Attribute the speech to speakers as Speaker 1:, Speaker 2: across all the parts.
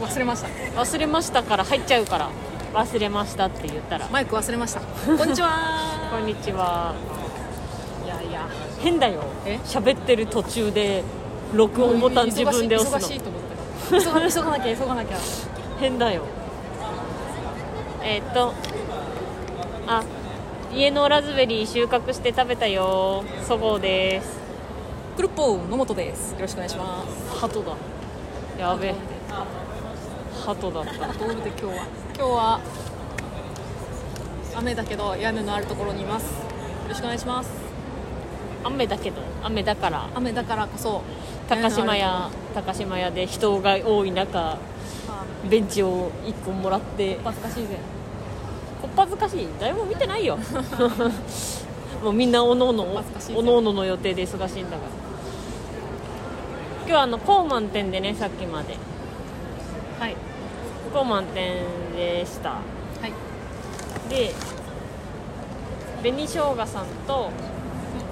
Speaker 1: 忘れました。
Speaker 2: 忘れましたから入っちゃうから。忘れましたって言ったら。
Speaker 1: マイク忘れました。こんにちは。
Speaker 2: こんにちは。い
Speaker 1: やいや
Speaker 2: 変だよ。
Speaker 1: え？
Speaker 2: 喋ってる途中で録音ボタン自分で押すの。
Speaker 1: 忙しい。と思ってた急が急がなきゃ急がなきゃ。
Speaker 2: 変だよ。えーっとあ家のラズベリー収穫して食べたよ。そごうです。
Speaker 1: クルッポー野本です。よろしくお願いします。
Speaker 2: 鳩だ。やべ。え鳩だった。
Speaker 1: ドールで今日は。今日は雨だけど屋根のあるところにいます。よろしくお願いします。
Speaker 2: 雨だけど雨だから。
Speaker 1: 雨だからこそ
Speaker 2: 高島
Speaker 1: 屋
Speaker 2: 屋高島屋で人が多い中ベンチを1個もらって。
Speaker 1: 恥ずかしいぜ。
Speaker 2: こっぱずかしい。誰も見てないよ。もうみんなおのおのおのおのの予定で忙しいんだから。今日はあの高満店でねさっきまで。
Speaker 1: はい
Speaker 2: 高満店でした。
Speaker 1: はい。
Speaker 2: で紅しょうがさんと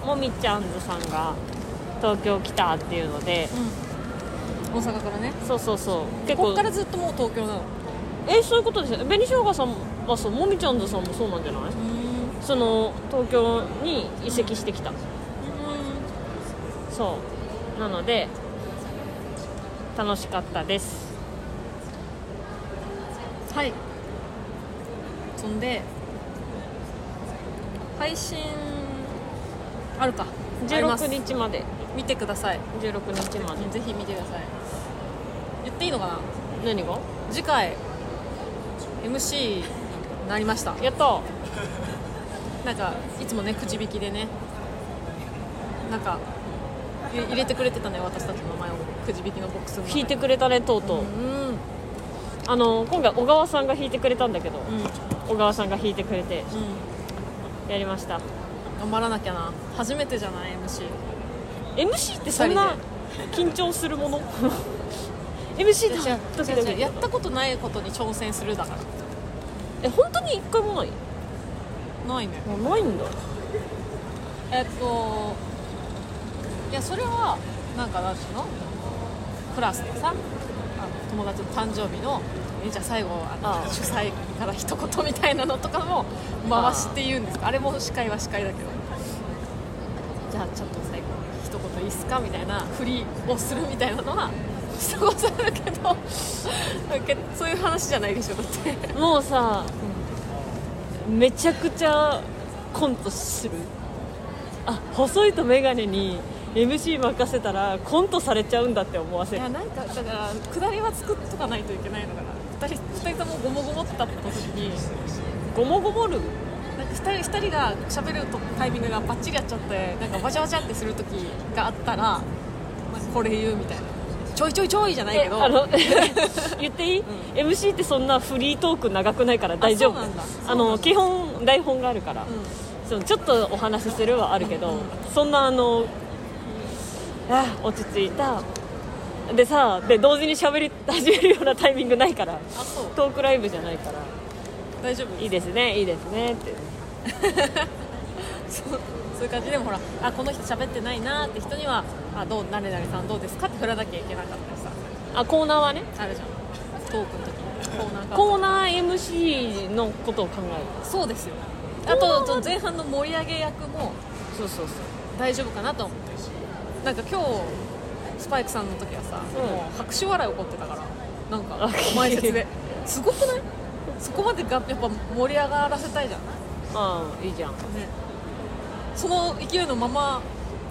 Speaker 2: もみちゃんずさんが東京来たっていうので。
Speaker 1: うん。大阪からね。
Speaker 2: そうそうそう。結構。
Speaker 1: こっからずっともう東京なの？
Speaker 2: えそういうことですよね。紅しょうがさんはそうもみちゃんずさんもそうなんじゃない？
Speaker 1: うん。
Speaker 2: その東京に移籍してきた。そう。なので楽しかったです
Speaker 1: はい。そんで配信あるか。あります。
Speaker 2: 16日まで。
Speaker 1: 見てください。
Speaker 2: 16日まで。
Speaker 1: ぜひ見てください。言っていいのかな？
Speaker 2: 何が？
Speaker 1: 次回 MC になりました。
Speaker 2: やった。
Speaker 1: なんかいつもねくじ引きでね。なんかい入れてくれてたね私たちの名前を。くじ引きのボックスの中に。
Speaker 2: 弾いてくれたねとうとう、
Speaker 1: うん
Speaker 2: あの今回小川さんが弾いてくれたんだけど
Speaker 1: うん。
Speaker 2: 小川さんが弾いてくれて
Speaker 1: うん。
Speaker 2: やりました。
Speaker 1: 頑張らなきゃな。初めてじゃない？MC
Speaker 2: MC ってそんな緊張するもの？MC って
Speaker 1: 違う違うやったことないことに挑戦するだから。
Speaker 2: え本当に一回もない？
Speaker 1: ないね。
Speaker 2: あないんだ。
Speaker 1: えっといやそれはなんかなんていうの？クラスでさ友達の誕生日のえじゃあ最後あの主催から一言みたいなのとかも回しって言うんですか？あれも司会は司会だけど。じゃあちょっと最後一言いいっすか？みたいな振りをするみたいなのはしたことあるけどけそういう話じゃないでしょだって、
Speaker 2: もうさめちゃくちゃコントする。あ細いと眼鏡に MC 任せたらコントされちゃうんだって思わせる。
Speaker 1: いやなんかだから下りは作っとかないといけないのかな。2人二人ともゴモゴモってた時に。
Speaker 2: ゴモゴモる？
Speaker 1: なんか2人二人が喋るとタイミングがバッチリやっちゃってなんかわちゃわちゃってする時があったら、まあ、これ言うみたいな。ちょいちょいちょいじゃないけど。
Speaker 2: あの 言っていい、MC ってそんなフリートーク長くないから大丈夫。あの基本台本があるから、
Speaker 1: う
Speaker 2: そのちょっとお話しするはあるけど、
Speaker 1: うん。
Speaker 2: そんなあのあ落ち着いた。でさで同時に喋り始めるようなタイミングないから。トークライブじゃないから。
Speaker 1: 大丈夫
Speaker 2: いいですねいいですねって。
Speaker 1: そうそういう感じ。でもほらあこの人喋ってないなーって人にはあどう誰々さんどうですかって振らなきゃいけなかったりさ。
Speaker 2: あコーナーはね。
Speaker 1: あるじゃん。トークの時に。コーナーが
Speaker 2: コーナー MC のことを考え
Speaker 1: そうですよ。あと前半の盛り上げ役も
Speaker 2: るそうそうそう。
Speaker 1: 大丈夫かなと思ってなんか今日スパイクさんの時はさ、
Speaker 2: うん。
Speaker 1: もう拍手笑い起こってたからなんか
Speaker 2: あ
Speaker 1: 前説ですごくない？そこまでがやっぱ盛り上がらせたいじゃんね
Speaker 2: ああいいじゃん。
Speaker 1: その勢いのまま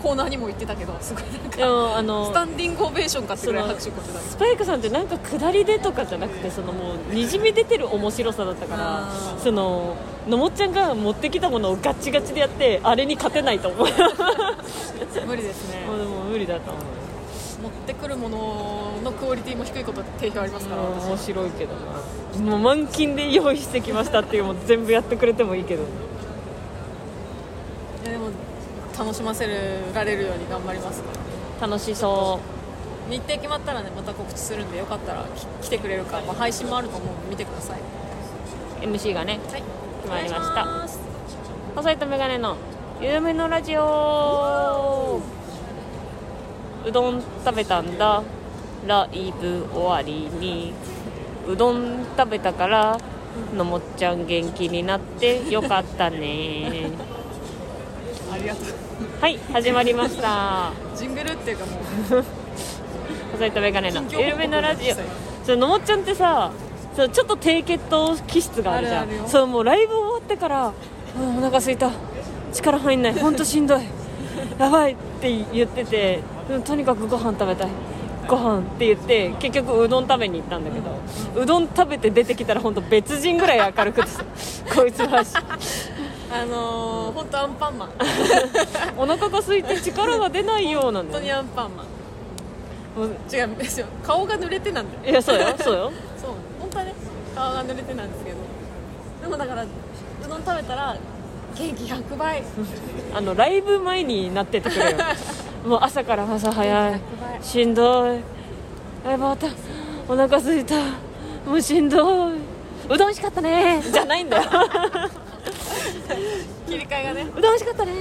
Speaker 1: コーナーにも行ってたけどすごいなん
Speaker 2: でもあの
Speaker 1: かスタンディングオベーションかってぐらい拍手ってた
Speaker 2: スパイクさんってなんか下りでとかじゃなくてそのもうにじみ出てる面白さだったからそののもっちゃんが持ってきたものをガッチガチでやってあれに勝てないと思う。も
Speaker 1: 無理ですね。
Speaker 2: うでも無理だと思う。
Speaker 1: 持ってくるもののクオリティも低いこと定評ありますから
Speaker 2: うん面
Speaker 1: 私
Speaker 2: 白いけどな。もう満勤で用意してきましたっていうのも全部やってくれてもいいけど
Speaker 1: いやでも楽しませられるように頑張ります
Speaker 2: 楽しそ
Speaker 1: 日程決まったらねまた告知するんでよかったらき来てくれるか、まあ、配信もあると思うんで見てください。う
Speaker 2: MC がね
Speaker 1: はい。
Speaker 2: 決まりました。細いとメガネのゆめのラジオ。うどん食べたんだ。ライブ終わりに。うどん食べたからのもっちゃん元気になってよかったね
Speaker 1: ありがとう。
Speaker 2: はい始まりました。
Speaker 1: ジングルっていうかもう。
Speaker 2: 細いとメガネの
Speaker 1: 近況報告
Speaker 2: 緩めのラジオ。そうのもっちゃんってさそうちょっと低血糖気質があるじゃん。そうもうライブ終わってからあーお腹空いた。力入んない。本当しんどい。やばいって言っててうんとにかくご飯食べたい。ご飯って言って結局うどん食べに行ったんだけどうどん食べて出てきたら本当別人ぐらい明るくてさ こいつは
Speaker 1: あのー、本当アンパンマン。
Speaker 2: お腹が空いて力が出ないようなんだよ
Speaker 1: 本当にアンパンマン。
Speaker 2: もう
Speaker 1: 違うんですよ顔が濡れてなんだよ。
Speaker 2: いやそうよそうよ。
Speaker 1: そう本当はね顔が濡れてなんですけど。でもだからうどん食べたら元気100倍。
Speaker 2: あのライブ前になっててくれよ。もう朝から朝早い。
Speaker 1: 100倍。
Speaker 2: しんどい。あまたお腹すいた。もうしんどい。うどんしかったね。じゃないんだよ
Speaker 1: 切り替えがね。
Speaker 2: うどんしかったね。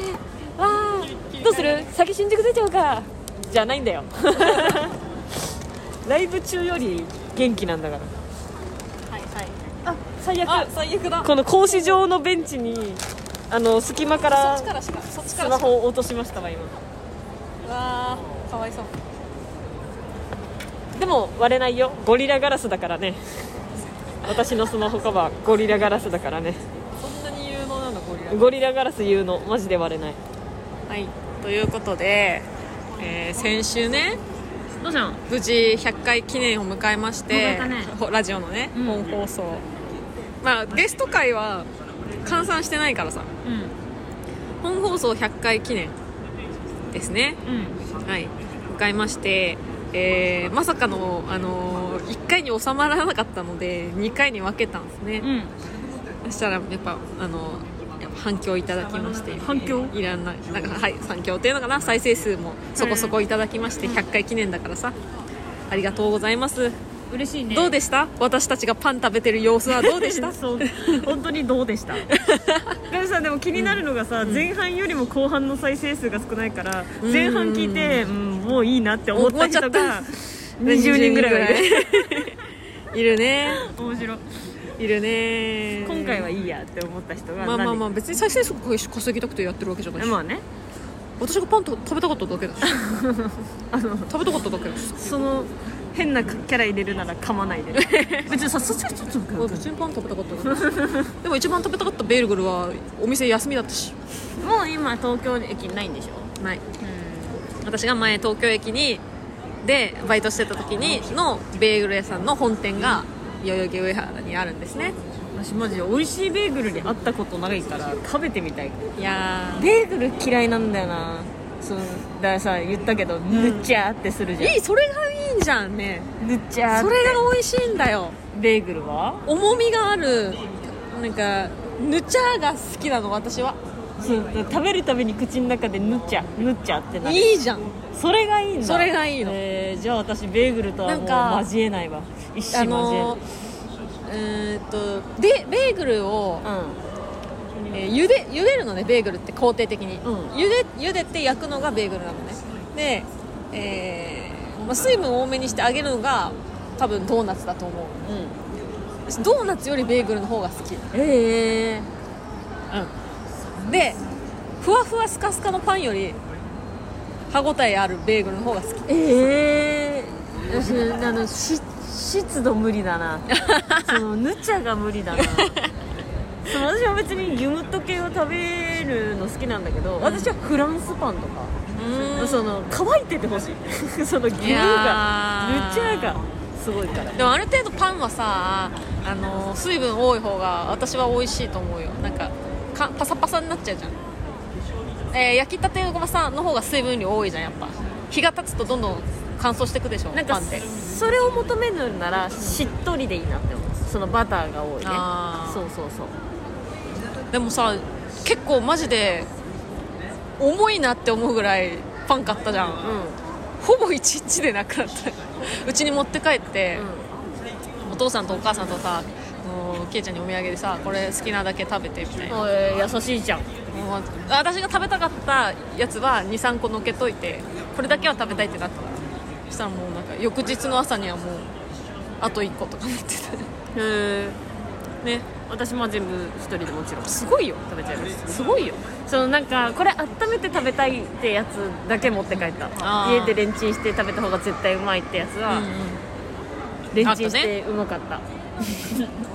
Speaker 2: わあどうする？先新宿出ちゃうかじゃないんだよ。ライブ中より元気なんだから。
Speaker 1: はいはい。
Speaker 2: あ最悪。
Speaker 1: あ最悪だ。
Speaker 2: この格子状のベンチにあの隙間か
Speaker 1: そ
Speaker 2: ら
Speaker 1: っちからしかそっち
Speaker 2: スマホを落としましたわ今。
Speaker 1: うわーかわいそう。
Speaker 2: でも割れないよ。ゴリラガラスだからね。私のスマホカバーゴリラガラスだからね
Speaker 1: ゴリラ
Speaker 2: ガラス言うのマジで割れない。
Speaker 1: はいということで、えー先週ね
Speaker 2: どう
Speaker 1: 無事100回記念を迎えまして
Speaker 2: ね。
Speaker 1: ほラジオのね、
Speaker 2: うん。
Speaker 1: 本放送。まあゲスト会は換算してないからさ。
Speaker 2: うん。
Speaker 1: 本放送100回記念ですね。
Speaker 2: うん。
Speaker 1: はい。迎えまして、えーまさかの、あのー1回に収まらなかったので2回に分けたんですね、
Speaker 2: うん。
Speaker 1: そしたらやっぱあのやっぱ反響いただきまして。
Speaker 2: 反響？
Speaker 1: いらないなんかはい反響っていうのかな。再生数もそこそこいただきまして。100回記念だからさ。ありがとうございます。
Speaker 2: 嬉しいね。
Speaker 1: どうでした？私たちがパン食べてる様子はどうでした？
Speaker 2: そう。本当にどうでした？でもさでも気になるのがさ、前半よりも後半の再生数が少ないから、
Speaker 1: うん。
Speaker 2: 前半聞いて、うん、もういいなって思った人が20人ぐらいはいる。
Speaker 1: いるね。
Speaker 2: 面白い
Speaker 1: いるね。
Speaker 2: 今回はいいやって思った人が
Speaker 1: まあまあまあ
Speaker 2: 何
Speaker 1: 別に再生数稼ぎたくてやってるわけじゃないし。
Speaker 2: まあね。
Speaker 1: 私がパンと食べたかっただけだし。
Speaker 2: あの
Speaker 1: 食べたかっただけだし。
Speaker 2: その変なキャラ入れるなら噛まないで 別にさそっちょっと
Speaker 1: 俺普通にパン食べたかった でも一番食べたかったベーグルはお店休みだったし。
Speaker 2: もう今東京駅ないんでしょ？
Speaker 1: ない。私が前東京駅にでバイトしてた時にのベーグル屋さんの本店が代々木上原にあるんですね。
Speaker 2: 私マジで美味しいベーグルに会ったことないから食べてみたい。
Speaker 1: いや
Speaker 2: ベーグル嫌いなんだよな。そうだからさ言ったけど、ぬっちゃーってするじゃん。
Speaker 1: ーいいそれがいいんじゃんね。
Speaker 2: ぬっちゃーって。
Speaker 1: それが美味しいんだよ。
Speaker 2: ベーグルは？
Speaker 1: 重みがある。なんかぬちゃが好きなの私は。
Speaker 2: そう食べるたびに口の中でぬっちゃぬっちゃってなる。
Speaker 1: いいじゃん
Speaker 2: それがいいんだ。
Speaker 1: それがいいの。
Speaker 2: えーじゃあ私ベーグルとはも
Speaker 1: なんか
Speaker 2: う交えないわ。一
Speaker 1: あ
Speaker 2: 瞬交え
Speaker 1: のうーんとでベーグルを、
Speaker 2: ない
Speaker 1: えー茹で茹でるのねベーグルって工程的に、
Speaker 2: うん。
Speaker 1: 茹で茹でて焼くのがベーグルなのね。で、えーまあ、水分多めにして揚げるのが多分ドーナツだと思う。
Speaker 2: うん。
Speaker 1: ドーナツよりベーグルの方が好き。
Speaker 2: ええ
Speaker 1: でふわふわスカスカのパンより歯ごたえあるベーグルの方が好き。
Speaker 2: ええ私あのし湿度無理だな。そのぬちゃが無理だな。そう私は別にギュムッと系を食べるの好きなんだけど私はフランスパンとか、
Speaker 1: うん。
Speaker 2: その乾いててほしい。その牛
Speaker 1: いや
Speaker 2: が
Speaker 1: ー。
Speaker 2: ぬちゃがすごいから。
Speaker 1: でもある程度パンはさあの水分多い方が私は美味しいと思うよ。なんかかパサパサになっちゃうじゃん、えー焼きたてのごまさんの方が水分量多いじゃんやっぱ。日が経つとどんどん乾燥していくでしょ
Speaker 2: なんか
Speaker 1: パンって
Speaker 2: それを求めるならしっとりでいいなって思う。そのバターが多い。ね
Speaker 1: あー。
Speaker 2: そうそうそう。
Speaker 1: でもさ結構マジで重いなって思うぐらいパン買ったじゃん。
Speaker 2: う
Speaker 1: ほぼ1日でなくなった。うちに持って帰って
Speaker 2: ん、うん。
Speaker 1: お父さんとお母さんとさもうケイちゃんにお土産でさこれ好きなだけ食べてみたいな。
Speaker 2: えー優しいじゃん
Speaker 1: もう私が食べたかったやつは23個のけといてこれだけは食べたいってなったからそしたらもうなんか翌日の朝にはもうあと1個とかなってて
Speaker 2: へえ
Speaker 1: ね
Speaker 2: 私も全部一人でもちろん。
Speaker 1: すごいよ。
Speaker 2: 食べちゃいます
Speaker 1: すごいよ。
Speaker 2: そのなんかこれ温めて食べたいってやつだけ持って帰った。家でレンチンして食べた方が絶対うまいってやつは、
Speaker 1: うんうん。
Speaker 2: レンチンしてうまかった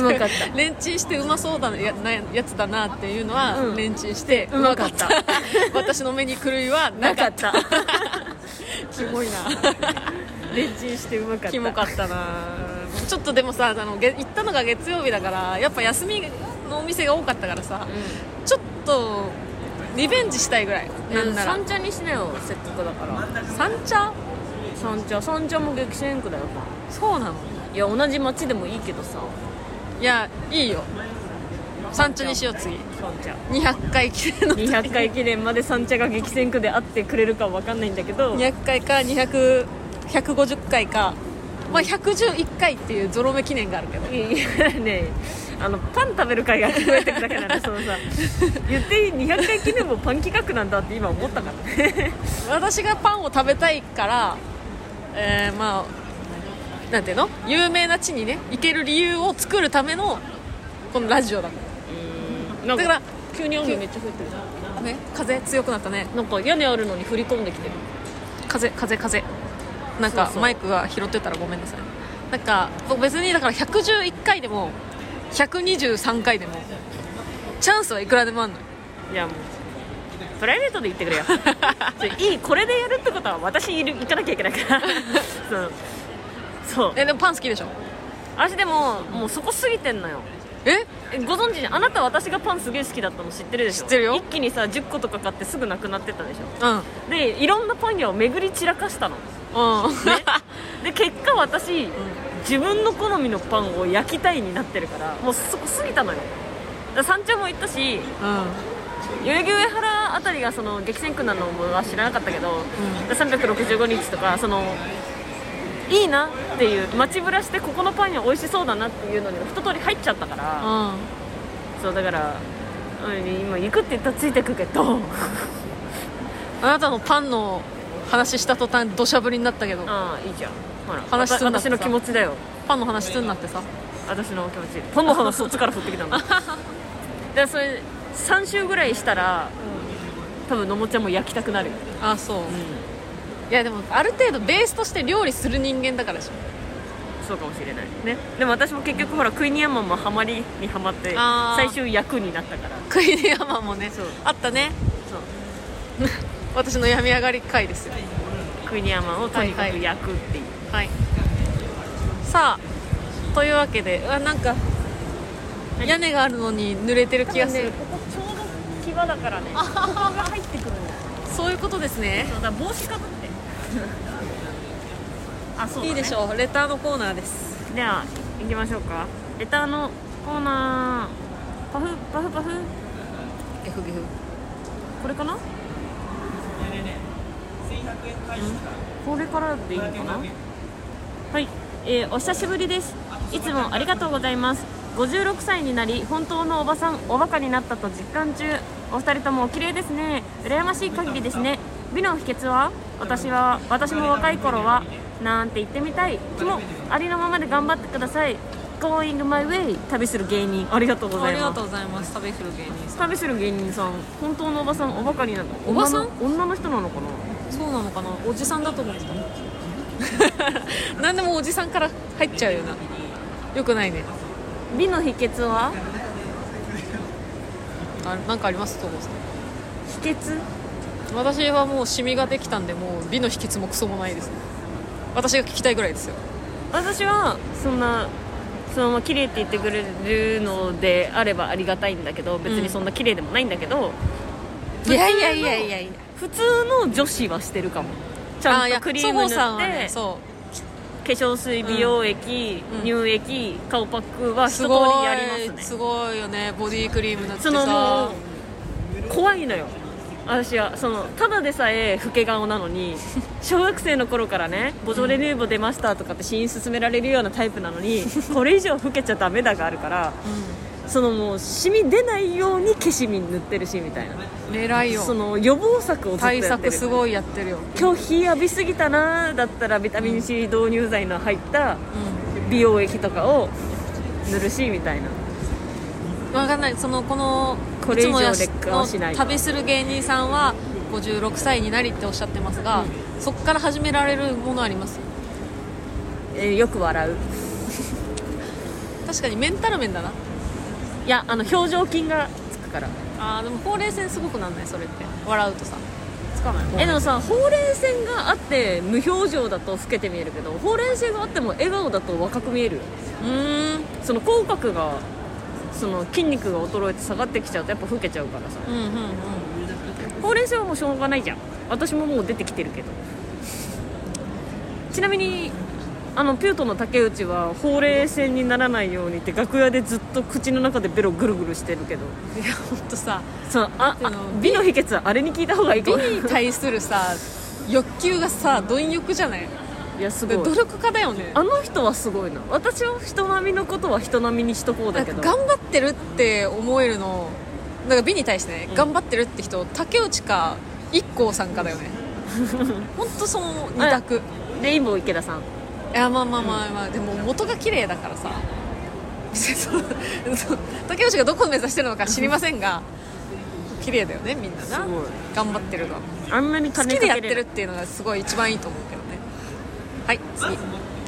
Speaker 2: うまかった。
Speaker 1: レンチンしてうまそうだなやなやつだなっていうのは、
Speaker 2: うん。
Speaker 1: レンチンして
Speaker 2: うまかった。
Speaker 1: 私の目に狂いはな
Speaker 2: なか
Speaker 1: かっ
Speaker 2: った。た
Speaker 1: キモいな。
Speaker 2: レンチンしてうまかった。
Speaker 1: キモかったな。ちょっとでもさあのげ行ったのが月曜日だからやっぱ休みのお店が多かったからさちょっとリベンジしたいぐらい。なんなら。
Speaker 2: 三茶にしなよせっかくだから。
Speaker 1: 三茶？
Speaker 2: 三茶。三茶も激戦区だよ。
Speaker 1: そうなの？
Speaker 2: いや同じ町でもいいけどさ
Speaker 1: いやいいよ。三茶にしよう次。
Speaker 2: 三茶
Speaker 1: 200回記念の時。
Speaker 2: 200回記念まで三茶が激戦区であってくれるかわかんないんだけど。
Speaker 1: 200回か200 150回か。まあ111回っていうゾロ目記念があるけど。
Speaker 2: いやねあのパン食べる会が聞こえてくだけなんだそのさ 言っていい200回記念もパン企画なんだって今思ったから。ね
Speaker 1: 私がパンを食べたいからえー、まあなんていうの？有名な地にね行ける理由を作るためのこのラジオだ。だから
Speaker 2: 急に雨めっちゃ降ってる。
Speaker 1: らね？風強くなったね。
Speaker 2: なんか屋根あるのに降り込んできてる。
Speaker 1: 風風風。なんかマイクが拾ってたらごめんなさい。なんか別にだから111回でも123回でもチャンスはいくらでもあるのよ。
Speaker 2: いやもうプライベートで言ってくれよ。いいこれでやるってことは私いる行かなきゃいけないから。そうそう。
Speaker 1: えでもパン好きでしょ？
Speaker 2: 私でももうそこ過ぎてんのよ。
Speaker 1: え？
Speaker 2: えご存知じゃん？あなた私がパンすげえ好きだったの知ってるでしょ？
Speaker 1: 知ってるよ。
Speaker 2: 一気にさ10個とか買ってすぐなくなってたでしょ？
Speaker 1: うん。
Speaker 2: でいろんなパン屋を巡り散らかしたの。
Speaker 1: うん、
Speaker 2: ね。で結果私、自分の好みのパンを焼きたいになってるからもうそこ過ぎたのよ。山頂も行ったし
Speaker 1: うん。
Speaker 2: 代々木上原あたりがその激戦区なのは知らなかったけど、で365日とかそのいいなっていう街ぶらしてここのパン屋美味しそうだなっていうのに一通り入っちゃったから、
Speaker 1: うん
Speaker 2: そうだからうん今行くって言ったらついてくけど。
Speaker 1: あなたのパンの話した途端土砂降りになったけど。
Speaker 2: ああいいじゃん。ほら
Speaker 1: 話すん
Speaker 2: 私の気持ちだよ。
Speaker 1: パンの話すんなってさ。
Speaker 2: 私の気持ち。パンの話そっちから降ってきたん だでそれ3週ぐらいしたら多分のもちゃんも焼きたくなる。よ、
Speaker 1: あそう、いやでもある程度ベースとして料理する人間だからでしょ
Speaker 2: そうかもしれないね。でも私も結局ほらクイニアマンもハマりにはまって
Speaker 1: あー。
Speaker 2: 最終役になったから。
Speaker 1: クイニアマンもね
Speaker 2: そう。
Speaker 1: あったね。
Speaker 2: そう。
Speaker 1: 私の病み上がり回ですよ。
Speaker 2: クイニアマンをとにかく焼くっていう、
Speaker 1: はい。さあというわけでうわなんか屋根があるのに濡れてる気がする、
Speaker 2: ね、ここちょうど牙だからね。ここが入ってくるんだよ
Speaker 1: そういうことですね。
Speaker 2: そうだ帽子かぶって あそうだ、ね、
Speaker 1: いいでしょう。レターのコーナーです。
Speaker 2: では行きましょうか。レターのコーナー。パフパフパフ。
Speaker 1: ゲフゲフ。
Speaker 2: これかな？これからでいいのかな？はい、えーお久しぶりです。いつもありがとうございます。56歳になり本当のおばさんおバカになったと実感中。お二人ともお綺麗ですね。羨ましい限りですね美の秘訣は？私は私も若い頃はなんて言ってみたい気もありのままで頑張ってください。Going my way 旅する芸人。ありがとうございます。
Speaker 1: ありがとうございます。食べる芸人さん。
Speaker 2: 旅する芸人さん。本当のおばさんおバカになる
Speaker 1: おばさん？
Speaker 2: 女の人なのかな？
Speaker 1: そうなのかな？おじさんだと思ってた。何でもおじさんから入っちゃうよな。よくないね。
Speaker 2: 美の秘訣は？
Speaker 1: あなんかあります？東郷さん。
Speaker 2: 秘訣？
Speaker 1: 私はもうシミができたんでもう美の秘訣もクソもないです私が聞きたいぐらいですよ。
Speaker 2: 私はそんなそのまま綺麗って言ってくれるのであればありがたいんだけど別にそんな綺麗でもないんだけど、
Speaker 1: いやいやいやいやいや
Speaker 2: 普通の女子はしてるかも。ちゃんとクリーム塗って、
Speaker 1: ねそ
Speaker 2: 化粧水美容液、
Speaker 1: うん
Speaker 2: 乳液顔パックは
Speaker 1: う
Speaker 2: 一通り
Speaker 1: すごい
Speaker 2: やりますね。
Speaker 1: すごいよね。ボディクリーム塗って
Speaker 2: そのも
Speaker 1: さ
Speaker 2: う怖いのよ私はそのただでさえ老け顔なのに 小学生の頃からねボジョレ・ヌーボー出ましたとかって試飲勧められるようなタイプなのにこれ以上老けちゃダメだがあるからそのもうシミ出ないように消し身塗ってるしみたいな。
Speaker 1: 偉いよ。
Speaker 2: その予防策をずっと
Speaker 1: 対
Speaker 2: やってる。
Speaker 1: 策すごいやってるよ、
Speaker 2: 今日日浴びすぎたなだったらビタミン C 導入剤の入った美容液とかを塗るしみたいな。
Speaker 1: うん、分かんない。そのこの
Speaker 2: これ以上劣化はしない
Speaker 1: の旅する芸人さんは56歳になりっておっしゃってますが、そこから始められるものあります？
Speaker 2: えーよく笑う。
Speaker 1: 確かにメンタル面だな。い
Speaker 2: やあの表情筋がつくから。
Speaker 1: あーでもほうれい線すごくなんない？それって。笑うとさ。つかない。
Speaker 2: えでもさほうれい線があって無表情だと老けて見えるけどほうれい線があっても笑顔だと若く見えるよ。
Speaker 1: うーん。
Speaker 2: その口角がその筋肉が衰えて下がってきちゃうとやっぱ老けちゃうからさ。
Speaker 1: うんうんうん。
Speaker 2: ほうれい線はもうしょうがないじゃん。私ももう出てきてるけど。ちなみにあのピュートの竹内はほうれい線にならないようにって楽屋でずっと口の中でベロぐるぐるしてるけど。
Speaker 1: いや本当さ。
Speaker 2: そうああ美の秘訣はあれに聞いた方がいいか
Speaker 1: 美
Speaker 2: も
Speaker 1: に対するさ欲求がさ貪欲じゃない？
Speaker 2: いやすごい。
Speaker 1: 努力家だよね。
Speaker 2: あの人はすごいな。私は人並みのことは人並みにしとこうだけど。
Speaker 1: 頑張ってるって思えるのなんか美に対してね、
Speaker 2: うん。
Speaker 1: 頑張ってるって人竹内か IKKO さんかだよね。本当その二択。
Speaker 2: レインボー池田さん。
Speaker 1: いやまあまあまあまあ、でも元が綺麗だからさ。竹内がどこを目指してるのか知りませんが綺麗だよねみんなな。頑張ってるのは。
Speaker 2: あんなに
Speaker 1: 好
Speaker 2: 金かけれ
Speaker 1: きでやってるっていうのがすごい一番いいと思うけど。ねはい次。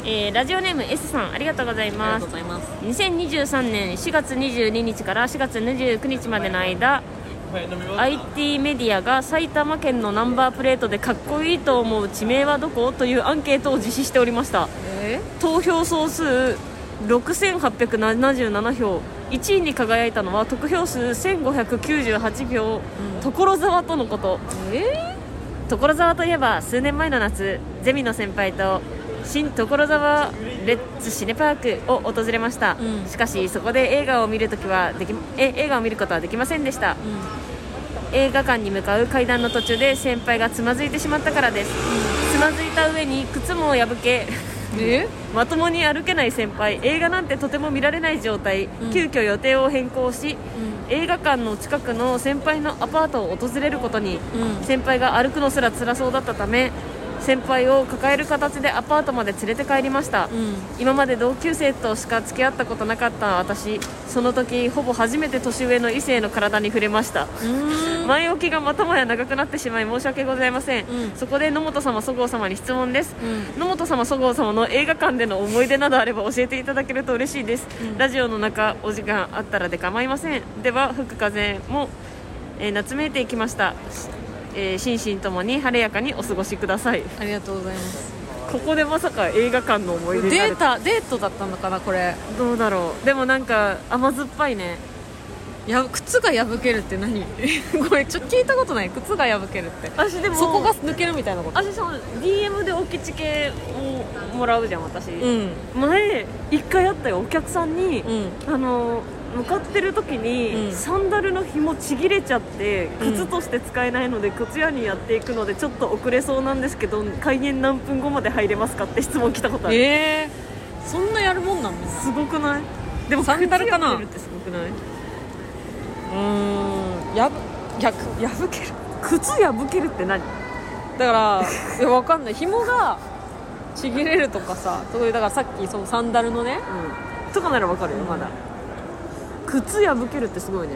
Speaker 2: えーラジオネーム S さんありがとうござい
Speaker 1: ありが
Speaker 2: ます
Speaker 1: とうございます。
Speaker 2: 2023年4月22日から4月29日までの間 IT メディアが埼玉県のナンバープレートでかっこいいと思う地名はどこというアンケートを実施しておりました。
Speaker 1: え？
Speaker 2: 投票総数6877票。1位に輝いたのは得票数1598票、所沢とのこと。
Speaker 1: え？
Speaker 2: 所沢といえば数年前の夏ゼミの先輩と新所沢レッツシネパークを訪れました、
Speaker 1: うん。
Speaker 2: しかしそこで映画を見るときはできえ映画を見ることはできませんでした。映画館に向かう階段の途中で先輩がつまずいてしまったからです、つまずいた上に靴も破け
Speaker 1: え？
Speaker 2: まともに歩けない先輩。映画なんてとても見られない状態、
Speaker 1: うん。
Speaker 2: 急遽予定を変更し、映画館の近くの先輩のアパートを訪れることに、
Speaker 1: うん。
Speaker 2: 先輩が歩くのすら辛そうだったため先輩を抱える形でアパートまで連れて帰りました、
Speaker 1: うん。
Speaker 2: 今まで同級生としか付き合ったことなかった私。その時ほぼ初めて年上の異性の体に触れました。
Speaker 1: うん。
Speaker 2: 前置きがまたもや長くなってしまい申し訳ございません、
Speaker 1: うん。
Speaker 2: そこで野本様そごう様に質問です、
Speaker 1: うん。
Speaker 2: 野本様そごう様の映画館での思い出などあれば教えていただけると嬉しいです、
Speaker 1: うん。
Speaker 2: ラジオの中お時間あったらで構いません。では吹く風も、えー夏めいていきました、えー心身ともに晴れやかにお過ごしください。
Speaker 1: ありがとうございます。
Speaker 2: ここでまさか映画館の思い出
Speaker 1: データデートだったのかなこれ。
Speaker 2: どうだろう。でもなんか甘酸っぱいね。
Speaker 1: や靴が破けるって何？これちょっと聞いたことない。靴が破けるって。
Speaker 2: 私でも
Speaker 1: そこが抜けるみたいなこと？
Speaker 2: 私その DM でおきち系をもらうじゃん私、
Speaker 1: うん。
Speaker 2: 前一回あったよお客さんに、
Speaker 1: うん。
Speaker 2: あの向かってる時に、
Speaker 1: うん。
Speaker 2: サンダルの紐ちぎれちゃって
Speaker 1: うん。
Speaker 2: 靴として使えないので靴屋にやっていくのでちょっと遅れそうなんですけど開演何分後まで入れますかって質問来たことある。
Speaker 1: えー、そんなやるもんなの
Speaker 2: すごくない？でも
Speaker 1: サンダルかな？
Speaker 2: ってすごくない？う
Speaker 1: ーん。やぶや破ける。
Speaker 2: 靴破けるって何？
Speaker 1: だからいやわかんない。紐がちぎれるとかさそういうだからさっきそのサンダルのね。
Speaker 2: うん。とかならわかるよまだ靴破けるってすごいね。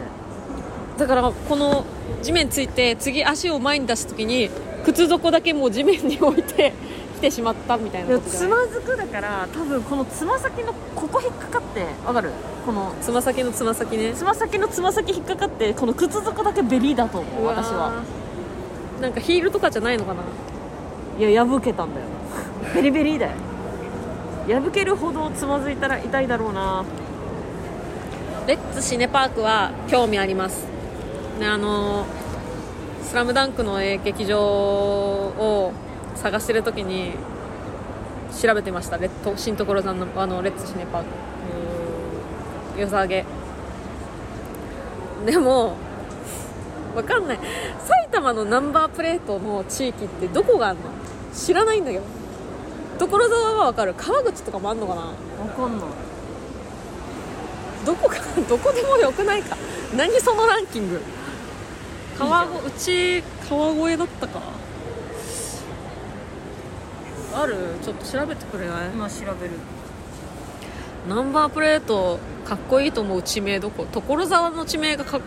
Speaker 1: だからこの地面ついて次足を前に出す時に靴底だけもう地面に置いて 来てしまったみたいな
Speaker 2: つまずくだから多分このつま先のここ引っかかってわかる？この
Speaker 1: つま先のつま先ね。
Speaker 2: つま先のつま先引っかかってこの靴底だけベリッだと思う私は。
Speaker 1: なんかヒールとかじゃないのかな。い
Speaker 2: や破けたんだよ。ベリベリーだよ。破けるほどつまずいたら痛いだろうな
Speaker 1: レッツシネパークは興味あります。ねあの「スラムダンクのえー劇場を探してる時に調べてました。レッド新所沢のあのレッツシネパーク良さげ。でもわかんない。埼玉のナンバープレートの地域ってどこがあるの？知らないんだけど。所沢はわかる。川口とかもあんのかな？
Speaker 2: わかんない。
Speaker 1: どこか どこでもよくないか。何そのランキング。川越うち川越だったか。ある？ちょっと調べてくれない？
Speaker 2: 今調べる。
Speaker 1: ナンバープレートかっこいいと思う地名どこ？所沢の地名がかっ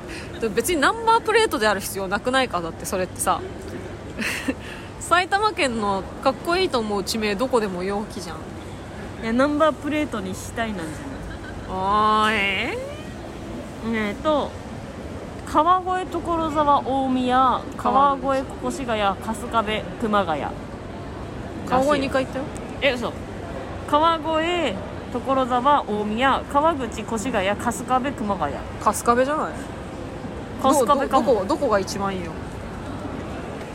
Speaker 1: 別にナンバープレートである必要なくないかだってそれってさ。埼玉県のかっこいいと思う地名どこでも陽気じゃん。
Speaker 2: いやナンバープレートにしたいなんじゃ
Speaker 1: あーえ
Speaker 2: ない。えっ、と川越所沢大宮川越越谷春日部熊谷。
Speaker 1: ー、川越2回行ったよ。
Speaker 2: え嘘。川越所沢大宮川口越谷春日部熊谷。
Speaker 1: 春日部じゃない？
Speaker 2: 春日部かも。
Speaker 1: こどこが一番いいよ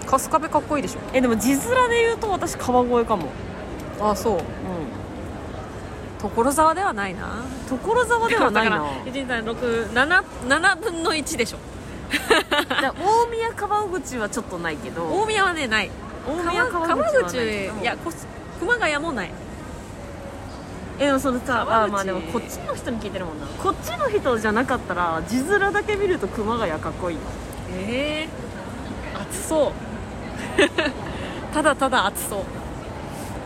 Speaker 1: 春日部かっこいいでし
Speaker 2: えでも字面で言うと私川越かも。
Speaker 1: ょあそう。
Speaker 2: うん
Speaker 1: 所沢ではないな。
Speaker 2: 所沢ではないな
Speaker 1: 12367分の1でしょ。
Speaker 2: 大宮川口はちょっとないけど。
Speaker 1: 大宮はねない。
Speaker 2: 大宮
Speaker 1: 川
Speaker 2: 川口い。
Speaker 1: やこ熊谷もない。
Speaker 2: えでもそのさ
Speaker 1: 川口。
Speaker 2: あまあでもこっちの人に聞いてるもんな。こっちの人じゃなかったら字面だけ見ると熊谷かっこいいよ。
Speaker 1: ええ暑そう。ただただ暑そう。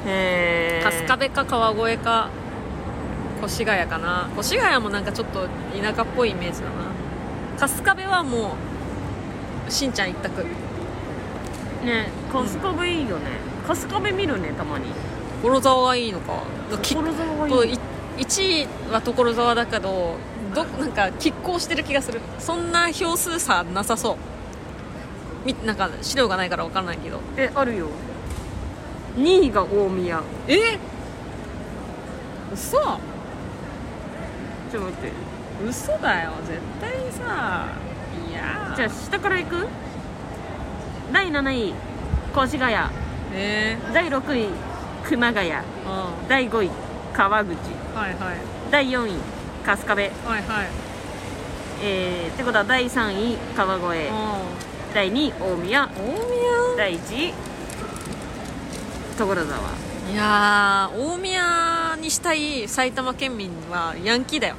Speaker 2: へえ
Speaker 1: 春日部か川越か越谷かな。越谷もなんかちょっと田舎っぽいイメージだな。春日部はもうしんちゃん一択。
Speaker 2: ね春日部いいよね。春日部見るねたまに。
Speaker 1: 所沢がいいのか。き
Speaker 2: 所沢がいい。
Speaker 1: とい1位は所沢だけどどなんか拮抗してる気がする。そんな票数差なさそう。みなんか資料がないから分からないけど。
Speaker 2: えあるよ。2位が大宮。
Speaker 1: え？嘘
Speaker 2: ちょっと待って。
Speaker 1: 嘘だよ。絶対にさいや。
Speaker 2: じゃあ下から行く？第7位。越谷。
Speaker 1: え
Speaker 2: 第6位。熊谷。
Speaker 1: ー、うん。
Speaker 2: 第5位。川口。
Speaker 1: はいはい。
Speaker 2: 第4位。春日部。
Speaker 1: はいはい。
Speaker 2: えー、ってことは第3位。川越。
Speaker 1: う
Speaker 2: 第2位。大宮。
Speaker 1: ん大
Speaker 2: 第1位。所沢。
Speaker 1: 宮いやー大宮にしたい埼玉県民はヤンキーだよ。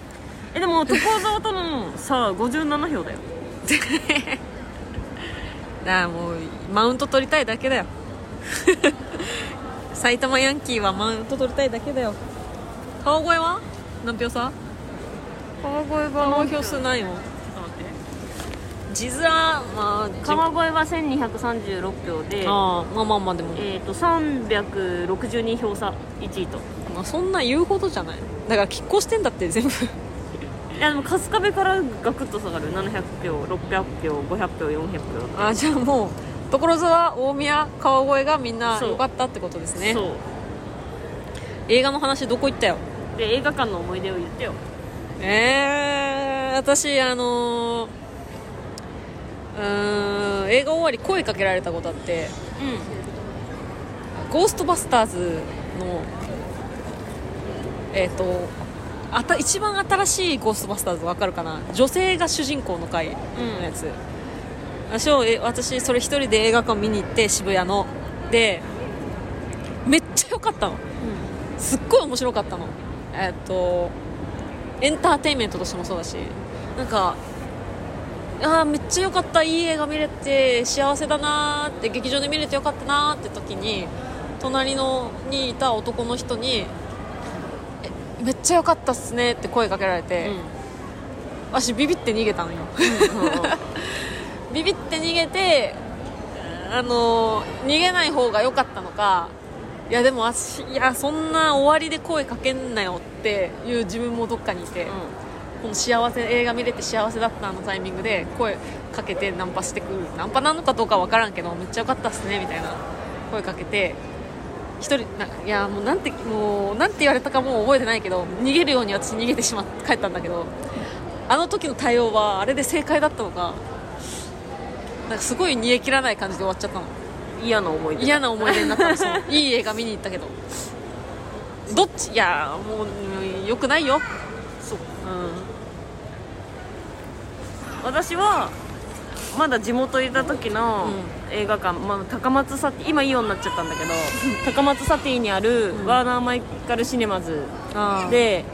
Speaker 2: えでも所沢との差57票だよ。
Speaker 1: だからもうマウント取りたいだけだよ。埼玉ヤンキーはマウント取りたいだけだよ。川越は？何票差？
Speaker 2: 川越
Speaker 1: 川越票数ないの？字面まあ
Speaker 2: 川越は1236票で
Speaker 1: まあまあまあでも、
Speaker 2: えー、と362票差1位と。
Speaker 1: まあ、そんな言うほどじゃない。だから拮抗してんだって全部。
Speaker 2: いやでも春日部からガクッと下がる。700票600票500票400票。
Speaker 1: あじゃあもう所沢大宮川越がみんな良かったってことですね。
Speaker 2: そう。
Speaker 1: 映画の話どこ行ったよ？
Speaker 2: で映画館の思い出を言ってよ。
Speaker 1: えー、私あのーうーん。映画終わり声かけられたことあって
Speaker 2: う「
Speaker 1: ゴーストバスターズ」のえっ、とあた一番新しい「ゴーストバスターズ」わかるかな？女性が主人公の回のやつ、私をえ私それ一人で映画館見に行って渋谷の。でめっちゃ良かったの。すっごい面白かったの。えっとエンターテインメントとしてもそうだしなんかあーめっちゃ良かった。いい映画見れて幸せだなーって劇場で見れてよかったなーって時に隣のにいた男の人にえめっちゃ良かったっすねって声かけられて、私ビビって逃げたのよ。ビビって逃げてあの逃げない方が良かったのかいやでも私いやそんな終わりで声かけんなよっていう自分もどっかにいて、この幸せ映画見れて幸せだったあのタイミングで声かけてナンパしてくる。ナンパなのかどうかわからんけどめっちゃ良かったっすねみたいな。声かけて一人ないやもうなんてもうなんて言われたかもう覚えてないけど逃げるように私逃げてしまって帰ったんだけどあの時の対応はあれで正解だったのかなんかすごい煮え切らない感じで終わっちゃったの。
Speaker 2: 嫌な思い出。
Speaker 1: 嫌な思い出になったの いい映画見に行ったけど。どっち？いやもううんよくないよ
Speaker 2: 私はまだ地元いた時の映画館、まあ、高松サティ今イオンになっちゃったんだけど高松サティにある
Speaker 1: うん。
Speaker 2: ワーナーマイカルシネマズで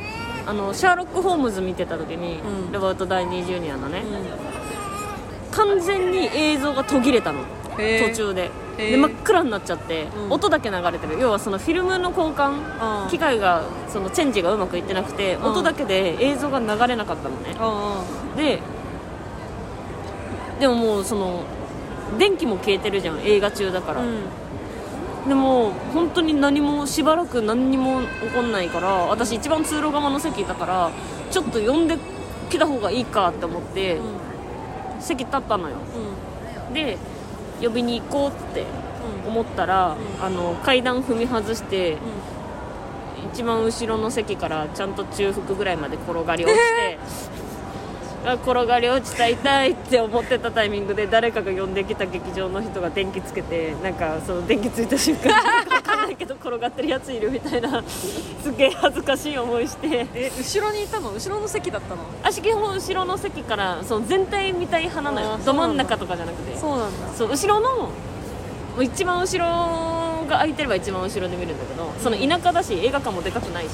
Speaker 2: あのシャーロック・ホームズ見てた時に、
Speaker 1: うん。
Speaker 2: ロバート・ダイニー・ジュニアのね、
Speaker 1: う
Speaker 2: 完全に映像が途切れたの。途中でで真っ暗になっちゃって、
Speaker 1: うん。
Speaker 2: 音だけ流れてる。要はそのフィルムの交換
Speaker 1: あー
Speaker 2: 機械がそのチェンジがうまくいってなくて
Speaker 1: ん。
Speaker 2: 音だけで映像が流れなかったのね。
Speaker 1: あ
Speaker 2: ででももうその電気も消えてるじゃん映画中だから、でも本当に何もしばらく何にも起こんないから私一番通路側の席だからちょっと呼んできた方がいいかって思って、席立ったのよ。
Speaker 1: うん。
Speaker 2: で呼びに行こうって思ったら、
Speaker 1: うん。
Speaker 2: あの階段踏み外して
Speaker 1: うん。
Speaker 2: 一番後ろの席からちゃんと中腹ぐらいまで転がり落ちて、あ転がり落ちた痛いって思ってたタイミングで誰かが呼んできた劇場の人が電気つけてなんかその電気ついた瞬間 なんけど転がってるやついるみたいなすげえ恥ずかしい思いして。
Speaker 1: え後ろにいたの？後ろの席だったの？
Speaker 2: 足基本後ろの席からその全体見たい派なのよ。ど真ん中とかじゃなくて。
Speaker 1: そうなんだ。
Speaker 2: そう後ろの一番後ろが空いてれば一番後ろで見るんだけどその田舎だし映画館もでかくないし。